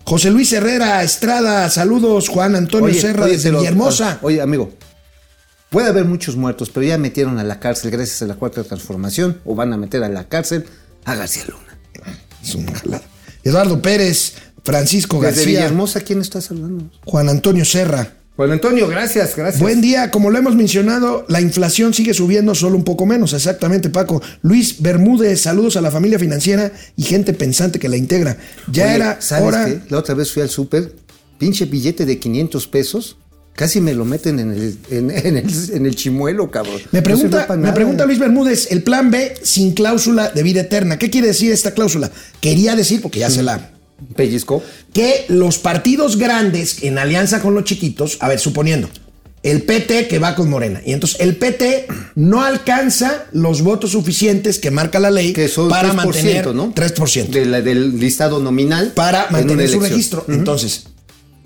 José Luis Herrera, Estrada, saludos. Juan Antonio Oye, Serra oye, desde Villahermosa. Oye, amigo. Puede haber muchos muertos, pero ya metieron a la cárcel gracias a la cuarta transformación o van a meter a la cárcel a García Luna. Es una jalada. Eduardo Pérez, Francisco Desde García, Villahermosa, ¿quién está saludando? Juan Antonio Serra. Juan Antonio, gracias, gracias. Buen día, como lo hemos mencionado, la inflación sigue subiendo solo un poco menos, exactamente Paco. Luis Bermúdez, saludos a la familia financiera y gente pensante que la integra. Ya Oye, era ¿sabes hora... qué? La otra vez fui al súper, pinche billete de 500 pesos, casi me lo meten en el, en, en el, en el chimuelo, cabrón. Me pregunta, me pregunta Luis Bermúdez, el plan B sin cláusula de vida eterna. ¿Qué quiere decir esta cláusula? Quería decir, porque ya se la... Pellizco. Que los partidos grandes en alianza con los chiquitos, a ver, suponiendo, el PT que va con Morena, y entonces el PT no alcanza los votos suficientes que marca la ley Que son para 3%, mantener ¿no? 3%. De la- del listado nominal. para mantener su registro. Entonces,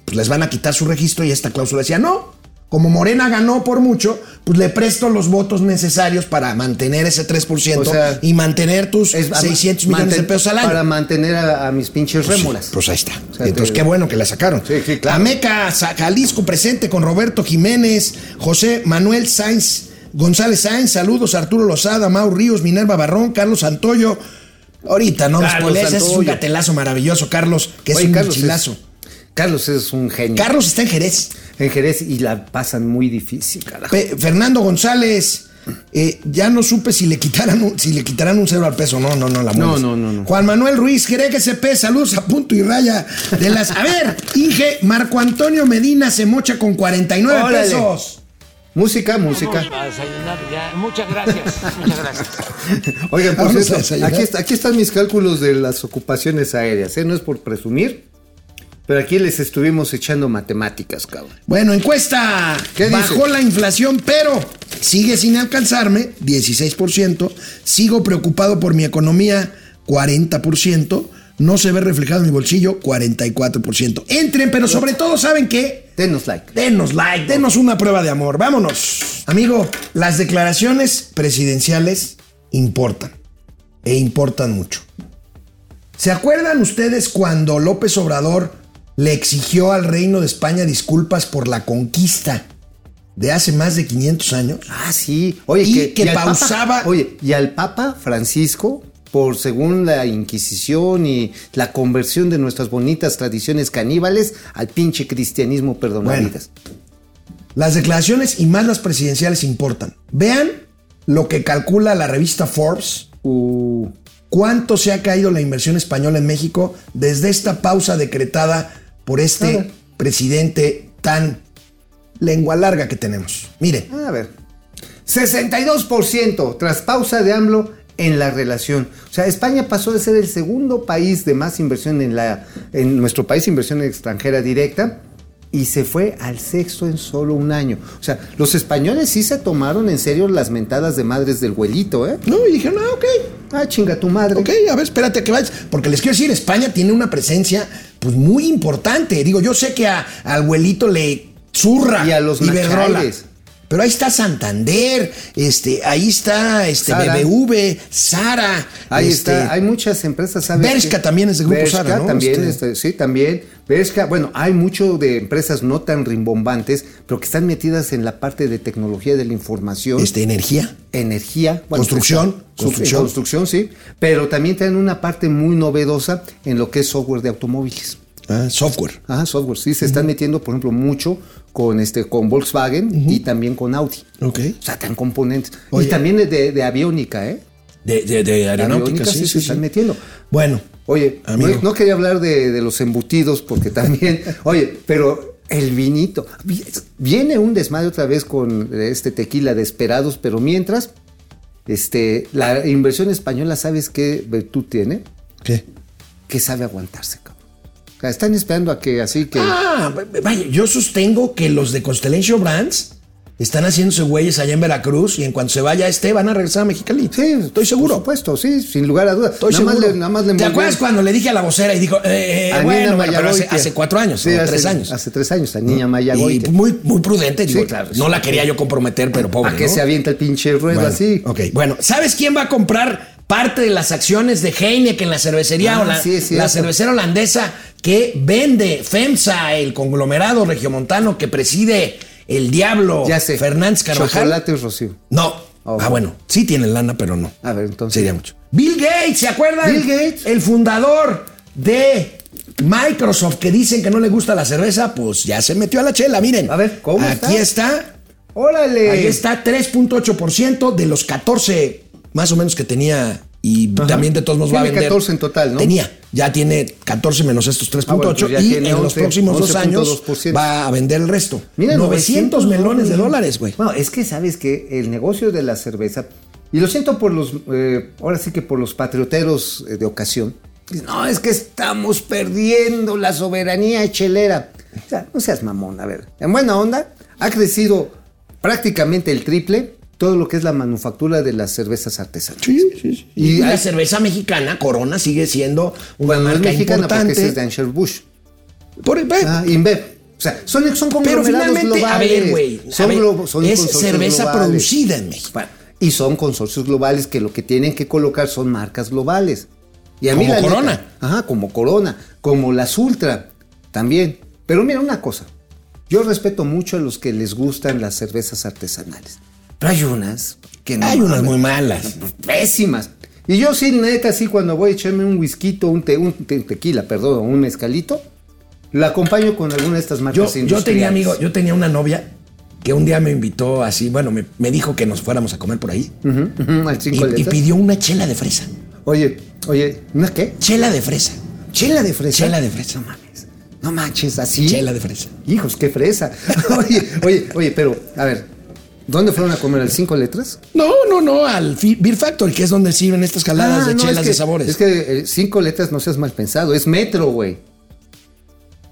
pues les van a quitar su registro y esta cláusula decía, no, como Morena ganó por mucho, pues le presto los votos necesarios para mantener ese 3% O sea, y mantener tus Es- 600 millones de pesos al año. Para mantener a, a mis pinches Pues rémoras. Pues ahí está. sea, Entonces, qué bueno que la sacaron. Sí, sí, claro. Ameca, Jalisco presente con Roberto Jiménez, José Manuel Sainz, González Sainz, saludos, Arturo Lozada, Mau Ríos, Minerva Barrón, Carlos Santoyo. Ahorita, no nos ese es un gatelazo maravilloso, Carlos, que es Oye, un Carlos es- chilazo. Carlos es un genio. Carlos está en Jerez. En Jerez y la pasan muy difícil, carajo. Pe- Fernando González, eh, ya no supe si le quitaran un, si le quitarán un cero al peso. No, no, no, la No, no, no, no. Juan Manuel Ruiz, Jerez SP, saludos a punto y raya de las. A ver, Inge, Marco Antonio Medina se mocha con 49 Órale. pesos. Música, música. A desayunar ya. Muchas gracias. Muchas gracias. Oigan, por Vamos cierto, desayunar. aquí, está- aquí están mis cálculos de las ocupaciones aéreas. ¿eh? No es por presumir, pero aquí les estuvimos echando matemáticas, cabrón. Bueno, encuesta. ¿Qué dice? Bajó la inflación, pero sigue sin alcanzarme, 16%. Sigo preocupado por mi economía, 40%. No se ve reflejado en mi bolsillo, 44%. Entren, pero sobre todo, ¿saben qué? Denos like. Denos like, denos una prueba de amor. Vámonos. Amigo, las declaraciones presidenciales importan. E importan mucho. ¿Se acuerdan ustedes cuando López Obrador le exigió al Reino de España disculpas por la conquista de hace más de 500 años? Ah, sí. Oye, Y que, que al Papa- pausaba- oye, y al Papa Francisco, por según la Inquisición y la conversión de nuestras bonitas tradiciones caníbales al pinche cristianismo perdonavidas. Las declaraciones y más las presidenciales importan. Vean lo que calcula la revista Forbes Uh, ¿Cuánto se ha caído la inversión española en México desde esta pausa decretada por este presidente tan lengua larga que tenemos? Miren, a ver. 62% tras pausa de AMLO en la relación. O sea, España pasó de ser el segundo país de más inversión en la en nuestro país inversión extranjera directa y se fue al sexto en solo un año. O sea, los españoles sí se tomaron en serio las mentadas de madres del güelito, ¿eh? no, y dijeron, ah, ok, Ah, chinga tu madre. ok, a ver, espérate que vayas. Porque les quiero decir, España tiene una presencia pues muy importante. Digo, yo sé que a- al abuelito le zurra Y a los Iberdrola. Nachaires. Pero ahí está Santander, este, ahí está este Sara. BBV, Sara. Ahí este, está, hay muchas empresas, ¿sabes? Bershka también es de Grupo Bershka Sara, ¿no? también, Este- este, sí, también. Bershka, bueno, hay mucho de empresas no tan rimbombantes, pero que están metidas en la parte de tecnología de la información, este, energía. energía, Construcción, construcción. construcción, sí, pero también tienen una parte muy novedosa en lo que es software de automóviles. Ah, software. Ajá, software, sí, se están metiendo, por ejemplo, mucho con este con Volkswagen y también con Audi. Ok. O sea, tan componentes. Oye. Y también de, de aviónica, ¿eh? De, de, de aeronáutica, Aviónica, sí, sí, sí, se están metiendo. Bueno, Oye, Amigo. no, no quería hablar de, de los embutidos porque también, oye, pero el vinito, vi- viene un desmadre otra vez con este tequila de esperados, pero mientras, este, la inversión española, ¿sabes qué virtud tiene? ¿qué? Que sabe aguantarse, están esperando a que así que... Ah, vaya, yo sostengo que los de Constellation Brands están haciéndose güeyes allá en Veracruz y en cuanto se vaya este van a regresar a Mexicali. Sí, estoy seguro. Por supuesto, sí, sin lugar a dudas. Estoy nada, seguro. Más le, nada más le ¿Te acuerdas cuando le dije a la vocera y dijo, eh, eh, a bueno, bueno, pero hace, cuatro años, Sí, o hace- tres años. Hace tres años, a Niña y Mayagoitia. muy, muy prudente, digo, Sí, claro, no la quería yo comprometer, pero pobre, a que ¿no? se avienta el pinche ruedo Bueno, así. Ok, bueno, ¿sabes quién va a comprar parte de las acciones de Heineken, la cervecería Ah, hola- sí, la cervecera holandesa que vende FEMSA, el conglomerado regiomontano que preside el diablo Ya sé. Fernández Carvajal? Chocolate Rocío. No. Oh. Ah, bueno, sí tienen lana, pero no. A ver, entonces. Sería mucho. Bill Gates, ¿se acuerdan? Bill Gates. El fundador de Microsoft, que dicen que no le gusta la cerveza, pues ya se metió a la chela. Miren. A ver, ¿cómo Aquí está. ¡Órale! Ahí está 3.8% de los 14 más o menos que tenía y Ajá. también de todos modos va a vender. 14 en total, ¿no? Tenía, ya tiene 14 menos estos 3.8 Ah, bueno, pues y en los 11, próximos dos años 11.2%. va a vender el resto. Mira, 900 melones de dólares, güey. Bueno, es que sabes que el negocio de la cerveza, y lo siento por los, eh, ahora sí que por los patrioteros eh, de ocasión, no, es que estamos perdiendo la soberanía chelera. O sea, no seas mamón, a ver, en buena onda, ha crecido prácticamente el triple todo lo que es la manufactura de las cervezas artesanales. Sí, sí, sí. Y, Y la hay- cerveza mexicana, Corona, sigue siendo una Bueno, no es marca mexicana porque importante. ese es de Anheuser-Busch. Por el- Ah, InBev. O sea, son, son pero conglomerados finalmente, a globales. ver, güey, a Son ver, glo- son es cerveza globales. producida en México. Bueno, y son consorcios globales que lo que tienen que colocar son marcas globales. Y a mí Como la neta- Corona. ajá, como Corona, como las Ultra también. Pero mira una cosa, yo respeto mucho a los que les gustan las cervezas artesanales. Pero hay unas que no. Hay unas muy malas. pésimas. Y yo sí, neta, sí, cuando voy a echarme un whisky, un, te- un te- tequila, perdón, un mezcalito, la acompaño con alguna de estas Yo, marcas yo tenía industriales. amigo, yo tenía una novia que un día me invitó así, bueno, me, me dijo que nos fuéramos a comer por ahí Ujú, ujú, al y, cinco y pidió una chela de fresa. Oye, oye, ¿una qué? Chela de fresa. Chela de fresa. Chela de fresa. No mames. No manches, así. Chela de fresa. Hijos, qué fresa. oye, oye, oye, pero, a ver, ¿dónde fueron a comer? ¿Al cinco letras? No, no, no, al Beer Factory, que es donde sirven estas caladas Ah, de no, chelas es que- de sabores. Es que eh, cinco letras no seas mal pensado, es metro, güey.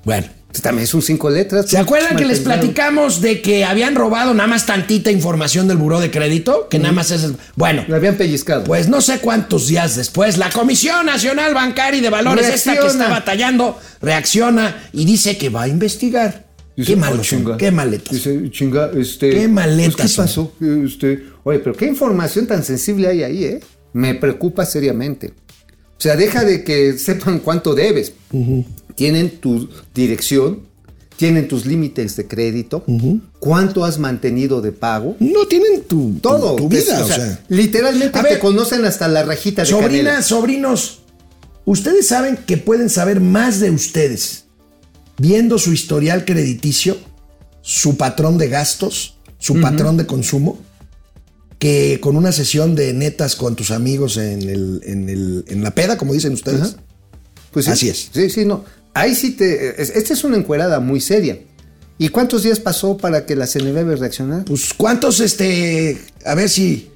Bueno. También es un cinco letras. ¿Se acuerdan que les platicamos de que habían robado nada más tantita información del buró de crédito? Que nada más es. Bueno, Le habían pellizcado. pues no sé cuántos días después, la Comisión Nacional Bancaria y de Valores, esta que está batallando, reacciona y dice que va a investigar. Dice, qué "Oh, malos son, chinga". qué maletas. Dice, chinga, este. Qué maletas pues, ¿Qué son. pasó? Este, oye, pero qué información tan sensible hay ahí, ¿eh? Me preocupa seriamente. O sea, deja de que sepan cuánto debes. Tienen tu dirección, tienen tus límites de crédito, cuánto has mantenido de pago. No tienen tu, Todo. tu, vida, o o sea, sea. literalmente A te ver, conocen hasta la rajita de Sobrinas, sobrinos, ustedes saben que pueden saber más de ustedes viendo su historial crediticio, su patrón de gastos, su patrón de consumo, que con una sesión de netas con tus amigos en, el, en, el- en la peda, como dicen ustedes. Pues sí. Así es. Sí, sí, no. Ahí sí te. es- Esta es una encuerada muy seria. ¿Y cuántos días pasó para que la CNBB reaccionara? Pues cuántos, este, a ver si,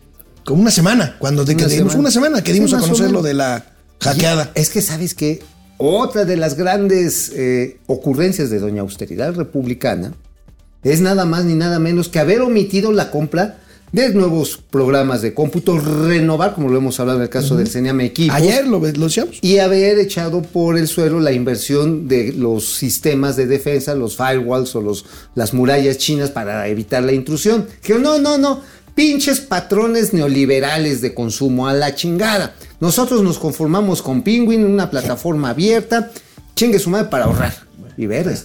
como una semana, cuando de que Una dimos semana. una semana que Sí, dimos a conocer lo de la hackeada. Es que sabes que otra de las grandes eh, ocurrencias de Doña Austeridad Republicana es nada más ni nada menos que haber omitido la compra de nuevos programas de cómputo, renovar, como lo hemos hablado en el caso del CENIAM Equipos. Ayer lo, lo decíamos. y haber echado por el suelo la inversión de los sistemas de defensa, los firewalls o los, las murallas chinas para evitar la intrusión. Que no, no, no. Pinches patrones neoliberales de consumo a la chingada. Nosotros nos conformamos con Penguin, una plataforma abierta. Chingue su madre para ahorrar. Y ver.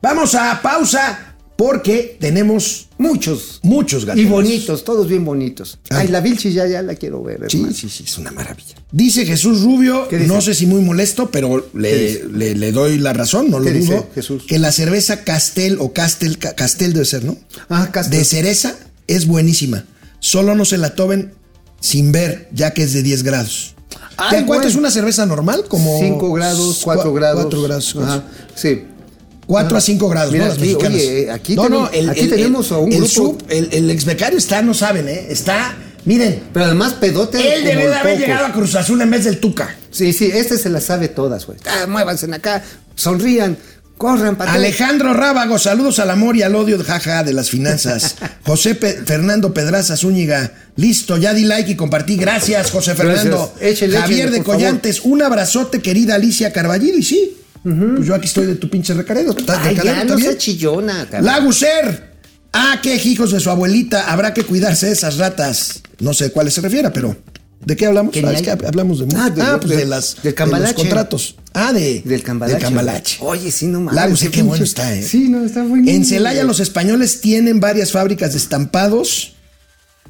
Vamos a pausa porque tenemos Muchos. muchos gatos. Y bonitos, todos bien bonitos. Ah. Ay, la Vilchi ya, ya la quiero ver. Sí, hermano. sí, sí, es una maravilla. Dice Jesús Rubio, no sé si muy molesto, pero ¿Qué le, le- le doy la razón, no lo ¿Qué dice dudo. Jesús? Que la cerveza Castel o Castel, Ca- Castel debe ser, ¿no? Ah, Castel. De cereza es buenísima. Solo no se la tomen sin ver, ya que es de 10 grados. ¿Qué, ¿Cuánto es una cerveza normal? Como 5 grados, 4 cua- grados. cuatro grados. Ajá, Sí. 4 a 5 grados, Mira, ¿no? Las mexicanas. oye, aquí no, tenemos- no, el, aquí el- tenemos a un el grupo- sub- el, el ex becario está, no saben, ¿eh? Está, miren, Pero además pedote. él el de haber llegado a Cruz Azul en vez del Tuca. Sí, sí, este se las sabe todas, güey. Ah, muévanse acá, sonrían, corran atrás. Alejandro Rábago, saludos al amor y al odio, jaja, de las finanzas. José Pe- Fernando Pedraza Zúñiga, listo, ya di like y compartí. Gracias, José Gracias. Fernando. Échele, Javier échele, de Collantes, un abrazote, querida Alicia Carballido. Y sí, pues yo aquí estoy de tu pinche recaredo. ¿Estás Ay, ya no también? sea chillona, cabrón. Laguser. Ah, qué hijos de su abuelita. Habrá que cuidarse de esas ratas. No sé a cuáles se refiere, pero. ¿De qué hablamos? Ah, es hay. que hablamos de, Ah, de- pues de- de, las, del de los contratos. Ah, de, Del cambalache. del cambalache. Oye, sí, no mames. Laguser, qué pinche- bueno está, ¿eh? Sí, no, está buenísimo. En Celaya los españoles tienen varias fábricas de estampados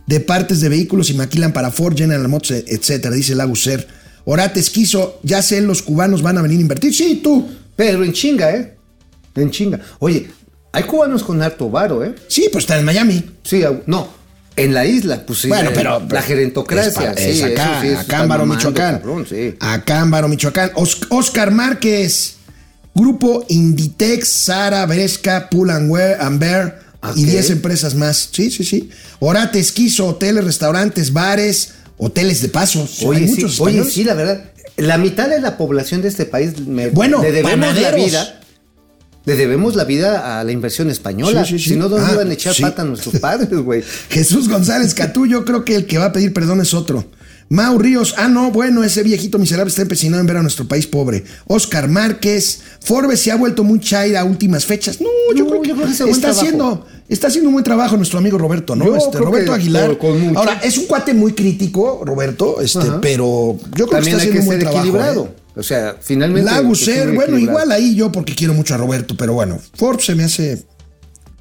de partes de vehículos y maquilan para Ford, General Motors, etcétera, dice Laguser. Orates quiso, ya sé, los cubanos van a venir a invertir. Sí, tú, Pero en chinga, ¿eh? En chinga. Oye, hay cubanos con harto varo, ¿eh? Sí, pues está en Miami. Sí, no. En la isla, pues sí. Bueno, eh, pero. La gerentocracia, es, sí. es acá, sí, acá está en Baro, mamando, Michoacán. cabrón, sí. Acá en Baro, Michoacán. Os- Oscar Márquez, Grupo Inditex, Sara, Bresca, Pull and Wear, Amber y Ok. 10 empresas más. Sí, sí, sí. Orate, Esquizo, hoteles, restaurantes, bares, hoteles de pasos. Oye, Hay sí, muchos oye, sí, la verdad. La mitad de la población de este país me, Bueno, le debemos la panaderos. vida. Le debemos la vida a la inversión española. Sí, sí, sí. Si no, ¿dónde Ah, iban a echar pata a nuestros padres, güey? Jesús González Catú, yo creo que el que va a pedir perdón es otro. Mau Ríos, ah, no, bueno, ese viejito miserable está empecinado en ver a nuestro país pobre. Oscar Márquez, Forbes se ha vuelto muy chaira a últimas fechas. No, yo, No, creo, que yo creo que está haciendo, está haciendo un buen trabajo nuestro amigo Roberto, ¿no? Yo Este, Roberto que Aguilar. Ahora, es un cuate muy crítico, Roberto, este, Ajá. pero yo creo También que está hay haciendo que un buen ser trabajo. equilibrado. ¿eh? O sea, finalmente. Laguser, bueno, igual ahí yo porque quiero mucho a Roberto, pero bueno, Forbes se me hace.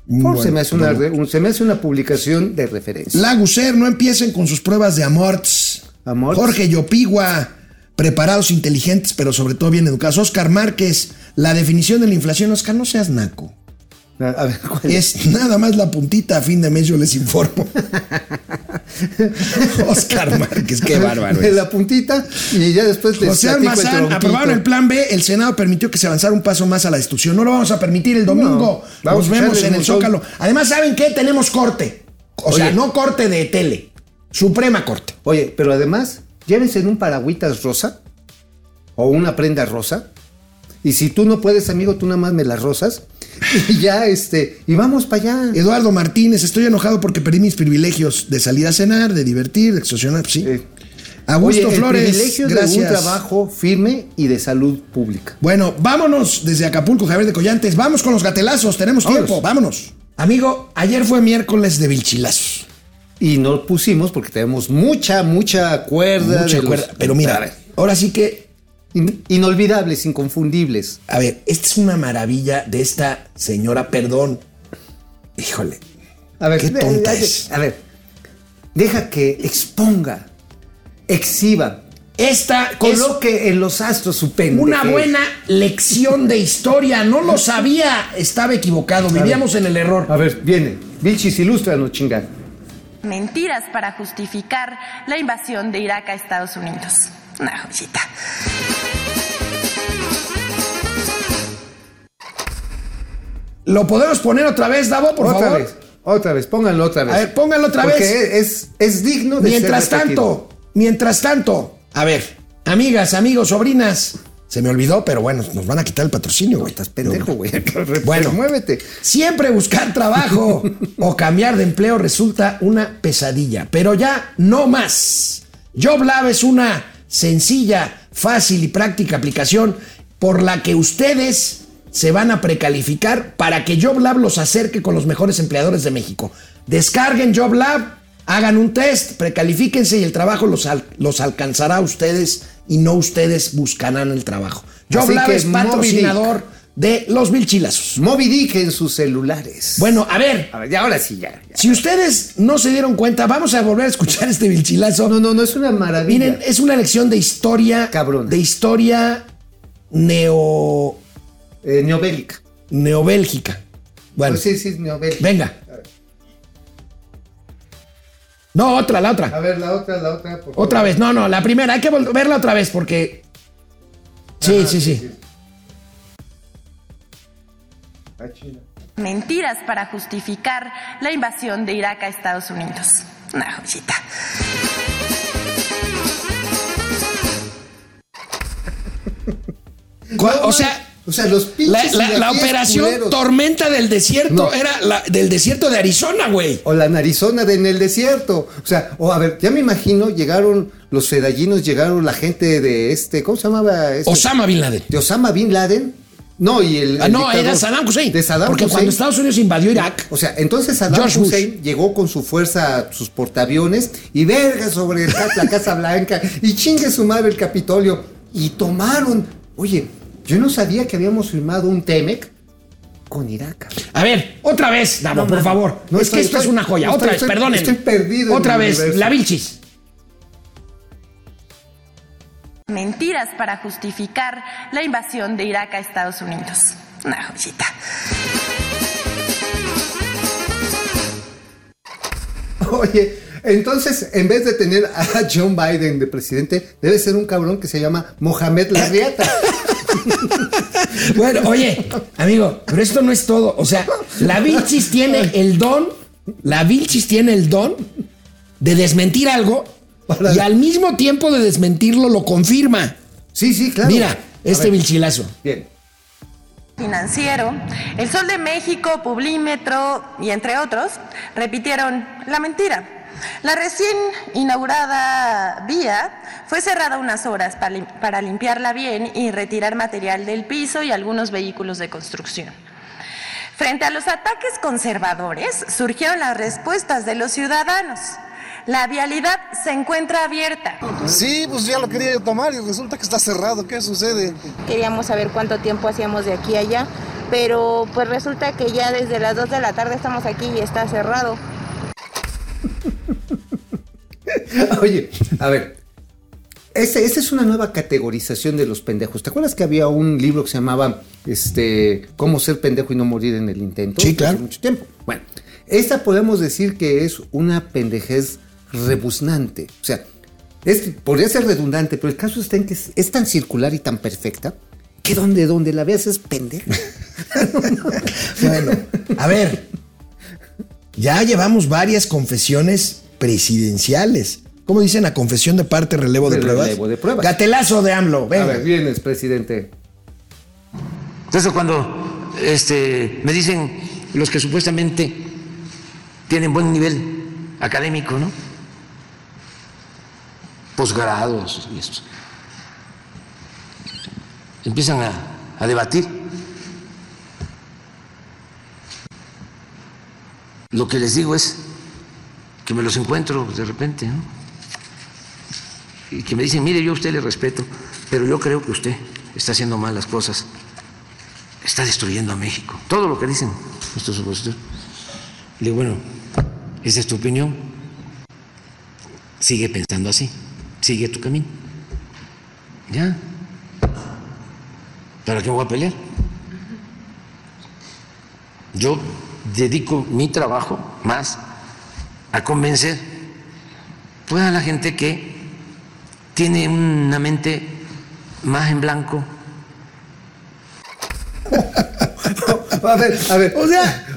buen se, me hace una, un- se me hace una publicación de referencia. Laguser, no empiecen con sus pruebas de amorts. Amorts. Jorge Yopigua, preparados, inteligentes, pero sobre todo bien educados. Oscar Márquez, la definición de la inflación. Oscar, no seas naco. A, ver, ¿cuál es? Es nada más la puntita a fin de mes, yo les informo. Oscar Márquez, qué bárbaro. Es. la puntita y ya después les José el Almazán, tronquito. aprobaron el plan B. El Senado permitió que se avanzara un paso más a la destrucción. No lo vamos a permitir el domingo. No, Nos vemos en el montón. Zócalo. Además, ¿saben qué? Tenemos corte. O sea, no corte de tele. Suprema corte. Oye, pero además, llévense en un paragüitas rosa o una prenda rosa. Y si tú no puedes, amigo, tú nada más me las rosas. Y ya, este, y vamos para allá. Eduardo Martínez, estoy enojado porque perdí mis privilegios de salir a cenar, de divertir, de extorsionar. Sí. Eh, Augusto Oye, Flores, el privilegio gracias. de un trabajo firme y de salud pública. Bueno, vámonos desde Acapulco, Javier de Collantes. Vamos con los gatelazos, tenemos Vámonos. tiempo, vámonos. Amigo, ayer fue miércoles de vilchilazos. Y no pusimos porque tenemos mucha, mucha cuerda. Mucha de los- cuerda. Pero mira, ahora sí que in- inolvidables, inconfundibles. A ver, esta es una maravilla de esta señora, perdón. Híjole. A ver, Qué tonta de- es. A ver, deja que exponga, exhiba, Esta es coloque en los astros su una buena lección de historia. No lo sabía, estaba equivocado. Vivíamos en el error. A ver, viene. Vilchis, ilústranos, chingada. Mentiras para justificar la invasión de Irak a Estados Unidos. Una joyita. ¿Lo podemos poner otra vez, Davo, por otra favor? vez, otra vez, pónganlo otra vez. A ver, pónganlo otra Porque vez. es, es digno de Mientras ser tanto, mientras tanto, a ver, amigas, amigos, sobrinas, se me olvidó, pero bueno, nos van a quitar el patrocinio, güey. Estás pendejo, güey. Bueno. muévete. Siempre buscar trabajo o cambiar de empleo resulta una pesadilla, pero ya no más. JobLab es una sencilla, fácil y práctica aplicación por la que ustedes se van a precalificar para que JobLab los acerque con los mejores empleadores de México. Descarguen JobLab, hagan un test, precalifíquense y el trabajo los, al- los alcanzará a ustedes y no ustedes buscarán el trabajo. JobLab es patrocinador de los Vilchilazos. Moby Dick en sus celulares. Bueno, a ver, A ver, ya ahora sí, ya. ya. si ustedes no se dieron cuenta, vamos a volver a escuchar este Vilchilazo. No, no, no, es una maravilla. Miren, es una lección de historia. Cabrón. De historia neo. Eh, neobélica. neobélgica. Bueno, Pues sí, sí, es neobélica. venga. No, otra, la A otra. ver, la otra, la otra. por favor. Otra vez, no, no, la primera, hay que verla otra vez porque. Sí, sí, sí. Chinga. Mentiras para justificar la invasión de Irak a Estados Unidos. Una joyita. O sea, O sea, los la, pinches. la- la iraquíes operación culeros. Tormenta del Desierto No. era la, del desierto de Arizona, güey. O la narizona de en el desierto. O sea, o a ver, ya me imagino, llegaron los fedallinos, llegaron la gente de este, ¿cómo se llamaba? Este? Osama Bin Laden. De Osama Bin Laden. No, y el. Ah, el no, era Saddam Hussein. De Saddam Porque Hussein. cuando Estados Unidos invadió Irak, O sea, entonces Saddam George Bush. Hussein llegó con su fuerza, sus portaaviones, y verga sobre el la Casa Blanca, y chingue su madre el Capitolio, y tomaron. Oye, yo no sabía que habíamos firmado un TEMEC con Irak. A ver, otra vez, Davo, No, por favor. no, es estoy- que esto es una joya. estoy- otra vez, perdonen. estoy perdido Otra vez, universo. la Vilchis. Mentiras para justificar la invasión de Irak a Estados Unidos. Una joyita. Oye, entonces, en vez de tener a John Biden de presidente, debe ser un cabrón que se llama Mohamed Larriata. Bueno, oye, amigo, pero esto no es todo. O sea, la Vilchis tiene el don, la Vilchis tiene el don de desmentir algo Para- y al mismo tiempo de desmentirlo lo confirma. Sí, sí, claro. Mira, este Vilchilazo. Bien. Financiero, El Sol de México, Publímetro y entre otros repitieron la mentira. La recién inaugurada vía fue cerrada unas horas para, lim- para limpiarla bien y retirar material del piso y algunos vehículos de construcción. Frente a los ataques conservadores surgieron las respuestas de los ciudadanos. La vialidad se encuentra abierta. Sí, pues ya lo quería yo tomar y resulta que está cerrado. ¿Qué sucede? Queríamos saber cuánto tiempo hacíamos de aquí a allá, pero pues resulta que ya desde las 2 de la tarde estamos aquí y está cerrado. Oye, a ver. Esa es una nueva categorización de los pendejos. ¿Te acuerdas que había un libro que se llamaba este, Cómo ser pendejo y no morir en el intento? Sí, claro. Hace mucho tiempo. Bueno, esta podemos decir que es una pendejez rebuznante. O sea, es, podría ser redundante, pero el caso está en que es, es tan circular y tan perfecta que donde, donde la veas es pendeja. Bueno, a ver, ya llevamos varias confesiones presidenciales. ¿Cómo dicen la confesión de parte, relevo de De pruebas? relevo de pruebas. Gatelazo de AMLO, A venga. ver, vienes, presidente. Entonces cuando este, me dicen los que supuestamente tienen buen nivel académico, ¿no? Posgrados y esto. Empiezan a, a debatir. Lo que les digo es que me los encuentro de repente. Y que me dicen, mire, yo a usted le respeto, pero yo creo que usted está haciendo mal las cosas está destruyendo a México. Todo lo que dicen nuestros opositores. Le digo, bueno, esa es tu opinión. Sigue pensando así. Sigue tu camino. Ya. ¿Para qué voy a pelear? Yo dedico mi trabajo más a convencer pues, a la gente que tiene una mente más en blanco, A ver, a ver. O sea,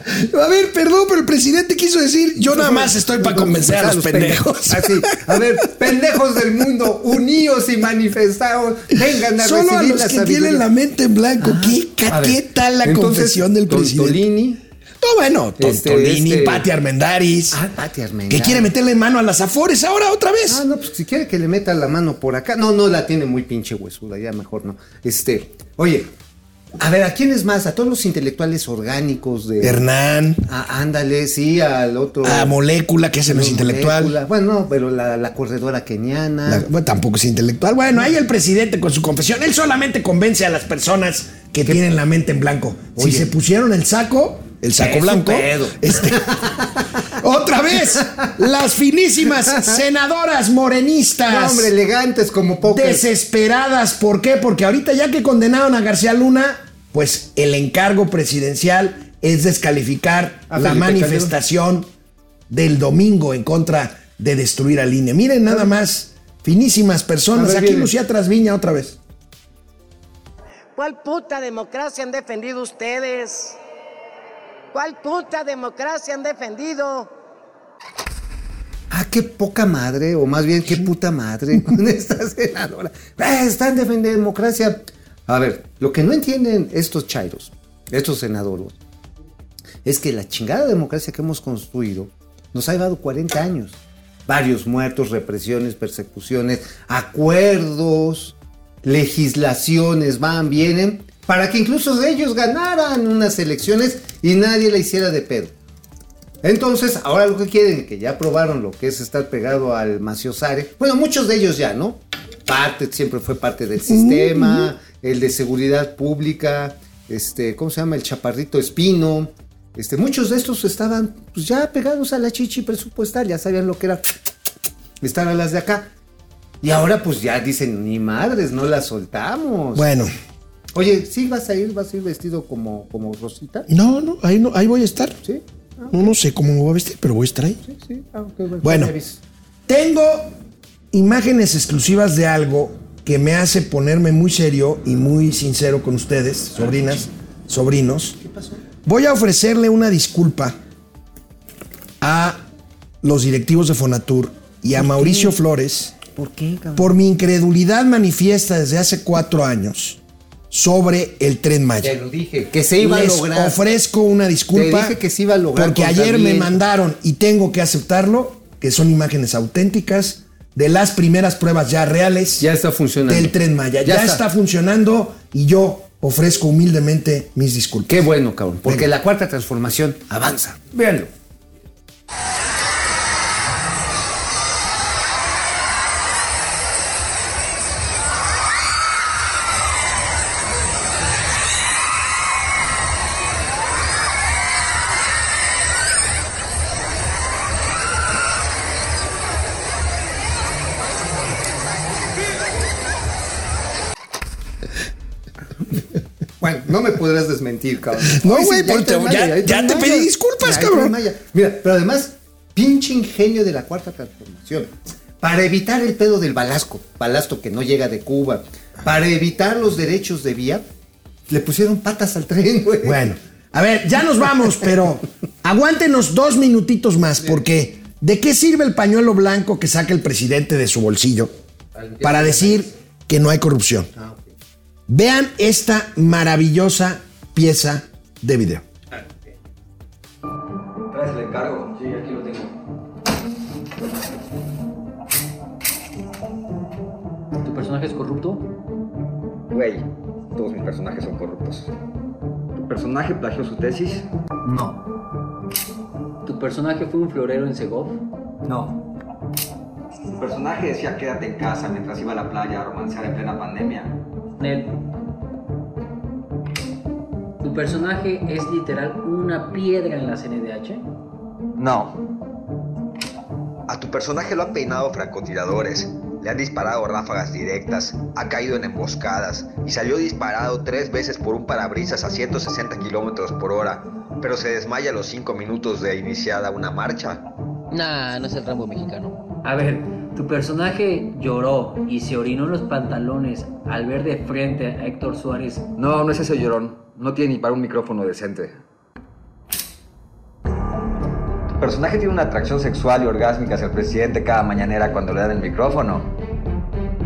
a ver, perdón, pero el presidente quiso decir, yo nada más estoy para convencer a los pendejos. Así, a ver, pendejos del mundo, uníos y manifestados, vengan a Solo a los la que sabiduría. tienen la mente en blanco. ¿Qué, tal la entonces, confesión del presidente? Tontolini. No, bueno, Este, Tontolini, este- Pati Armendaris. Ah, Pati Armendáriz. que quiere meterle mano a las afores ahora otra vez. Ah, no, pues si quiere que le meta la mano por acá. No, no la tiene muy pinche huesuda, ya mejor no. Este, oye, a ver, ¿a quiénes más? A todos los intelectuales orgánicos de. Hernán, Ah, ándale, sí, al otro. a Molécula, que ese no es intelectual. Molécula. Bueno, no, pero la, la corredora keniana. La- bueno, tampoco es intelectual. Bueno, ahí el presidente con su confesión, él solamente convence a las personas que tienen la mente en blanco. Si se pusieron el saco, el saco blanco. pedo. este, otra vez, las finísimas senadoras morenistas. No, hombre, elegantes como pocas. desesperadas. ¿Por qué? Porque ahorita ya que condenaron a García Luna, pues el encargo presidencial es descalificar A la Felipe manifestación del domingo en contra de destruir al INE. Miren nada más, finísimas personas. Ver, Aquí viene. Lucía Trasviña otra vez. ¿Cuál puta democracia han defendido ustedes? ¿Cuál puta democracia han defendido? Ah, qué poca madre, o más bien qué puta madre con esta senadora. Eh, están defendiendo democracia. A ver, lo que no entienden estos chairos, estos senadores, es que la chingada democracia que hemos construido nos ha llevado 40 años. Varios muertos, represiones, persecuciones, acuerdos, legislaciones van, vienen, para que incluso ellos ganaran unas elecciones y nadie la hiciera de pedo. Entonces, ahora lo que quieren, que ya aprobaron lo que es estar pegado al maciosare, bueno, muchos de ellos ya, ¿no? Parte, siempre fue parte del sistema, el de seguridad pública, este, ¿cómo se llama? El chaparrito espino. Este, muchos de estos estaban pues, ya pegados a la chichi presupuestal, ya sabían lo que era estar a las de acá. Y ahora pues ya dicen, ni madres, no la soltamos. Bueno, Oye, ¿sí vas a ir, vas a ir vestido como, como Rosita? no, no, ahí, no, ahí voy a estar. Sí. No, no sé cómo me voy a vestir, pero voy a estar ahí. Sí, sí. Ah, ok, bueno. Bueno, tengo imágenes exclusivas de algo que me hace ponerme muy serio y muy sincero con ustedes, sobrinas, sobrinos. ¿Qué pasó? Voy a ofrecerle una disculpa a los directivos de Fonatur y a Mauricio Flores ¿Por qué, cabrón? por mi incredulidad manifiesta desde hace cuatro años sobre el tren Maya. Te lo dije, que se iba a Les lograr. ofrezco una disculpa. Te dije que se iba a lograr Porque ayer me mandaron y tengo que aceptarlo, que son imágenes auténticas de las primeras pruebas ya reales Ya está funcionando. del tren Maya. Ya, Ya está. está. funcionando y yo ofrezco humildemente mis disculpas. Qué bueno, cabrón. Porque Venga. la cuarta transformación avanza. Véanlo. Bueno, no me podrás desmentir, cabrón. No, güey, ya porque ya- te Maya. pedí disculpas, Ya cabrón. Mira, pero además, pinche ingenio de la cuarta transformación. Para evitar el pedo del balasco, balasto que no llega de Cuba, para evitar los derechos de vía, le pusieron patas al tren, güey. Bueno, a ver, ya nos vamos, pero aguántenos dos minutitos más, porque ¿de qué sirve el pañuelo blanco que saca el presidente de su bolsillo para decir que no hay corrupción? Vean esta maravillosa pieza de video. ¿Traes el encargo? Sí, aquí lo tengo. ¿Tu personaje es corrupto? Güey, todos mis personajes son corruptos. ¿Tu personaje plagió su tesis? No. ¿Tu personaje fue un florero en Segov? No. ¿Tu personaje decía quédate en casa mientras iba a la playa a romancear en plena pandemia? Nel. ¿Tu personaje es literal una piedra en la CNDH? No. A tu personaje lo han peinado francotiradores, le han disparado ráfagas directas, ha caído en emboscadas y salió disparado tres veces por un parabrisas a 160 kilómetros por hora, pero se desmaya a los cinco minutos de iniciada una marcha. Nah, no es el Rambo mexicano. A ver, tu personaje lloró y se orinó en los pantalones al ver de frente a Héctor Suárez. No, no es ese llorón. No tiene ni para un micrófono decente. Tu personaje tiene una atracción sexual y orgásmica hacia el presidente cada mañanera cuando le dan el micrófono.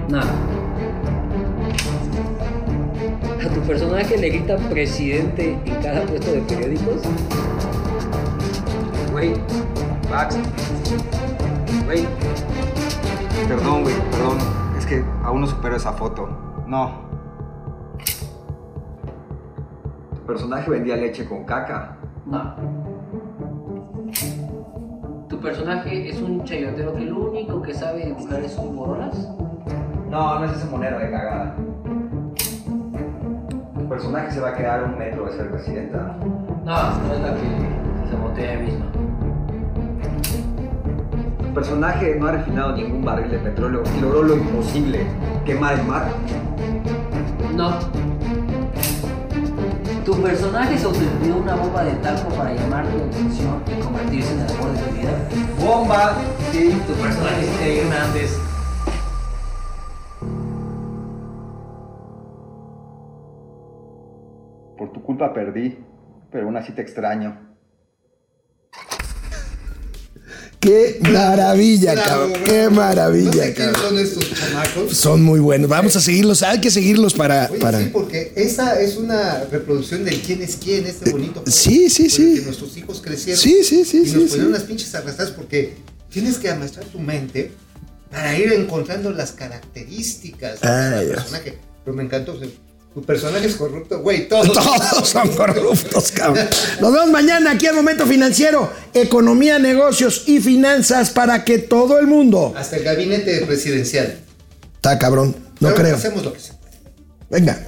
Nada. ¿A tu personaje le grita presidente en cada puesto de periódicos? Güey, Max. Güey, Perdón, güey, perdón. Es que aún no supero esa foto. No. Tu personaje vendía leche con caca. no. ¿Tu personaje es un chayotero que lo único que sabe dibujar es un borolas? No, no es ese monero de cagada. Tu personaje se va a quedar un metro de ser presidenta. No, no es la que se botea ella misma. Tu personaje no ha refinado ningún barril de petróleo y logró lo imposible, quemar el mar. No. ¿Tu personaje se autoimpidió una bomba de talco para llamar tu atención y convertirse en el amor de tu vida? ¡Bomba! Sí. ¿Tu personaje es Hernández? Por tu culpa perdí, pero aún así te extraño. ¡Qué maravilla, Bravo, cabrón! bravo. ¡Qué No maravilla, sé quiénes cabrón! son estos chamacos. Son muy buenos. Vamos a seguirlos. Hay que seguirlos para... Oye, para... sí, porque esa es una reproducción del quién es quién, este bonito juego sí, sí, sí. que nuestros hijos crecieron. Sí, sí, sí, Y sí, nos sí. ponieron las pinches arrastradas porque tienes que amastrar tu mente para ir encontrando las características de Ay, cada Dios. personaje. Pero me encantó. o sea, tu personaje es corrupto, güey, todos. Todos son corruptos, cabrón. Nos vemos mañana aquí en Momento Financiero. Economía, negocios y finanzas para que todo el mundo... Hasta el gabinete presidencial. Está cabrón. No Pero creo. Hacemos lo que sea. Venga.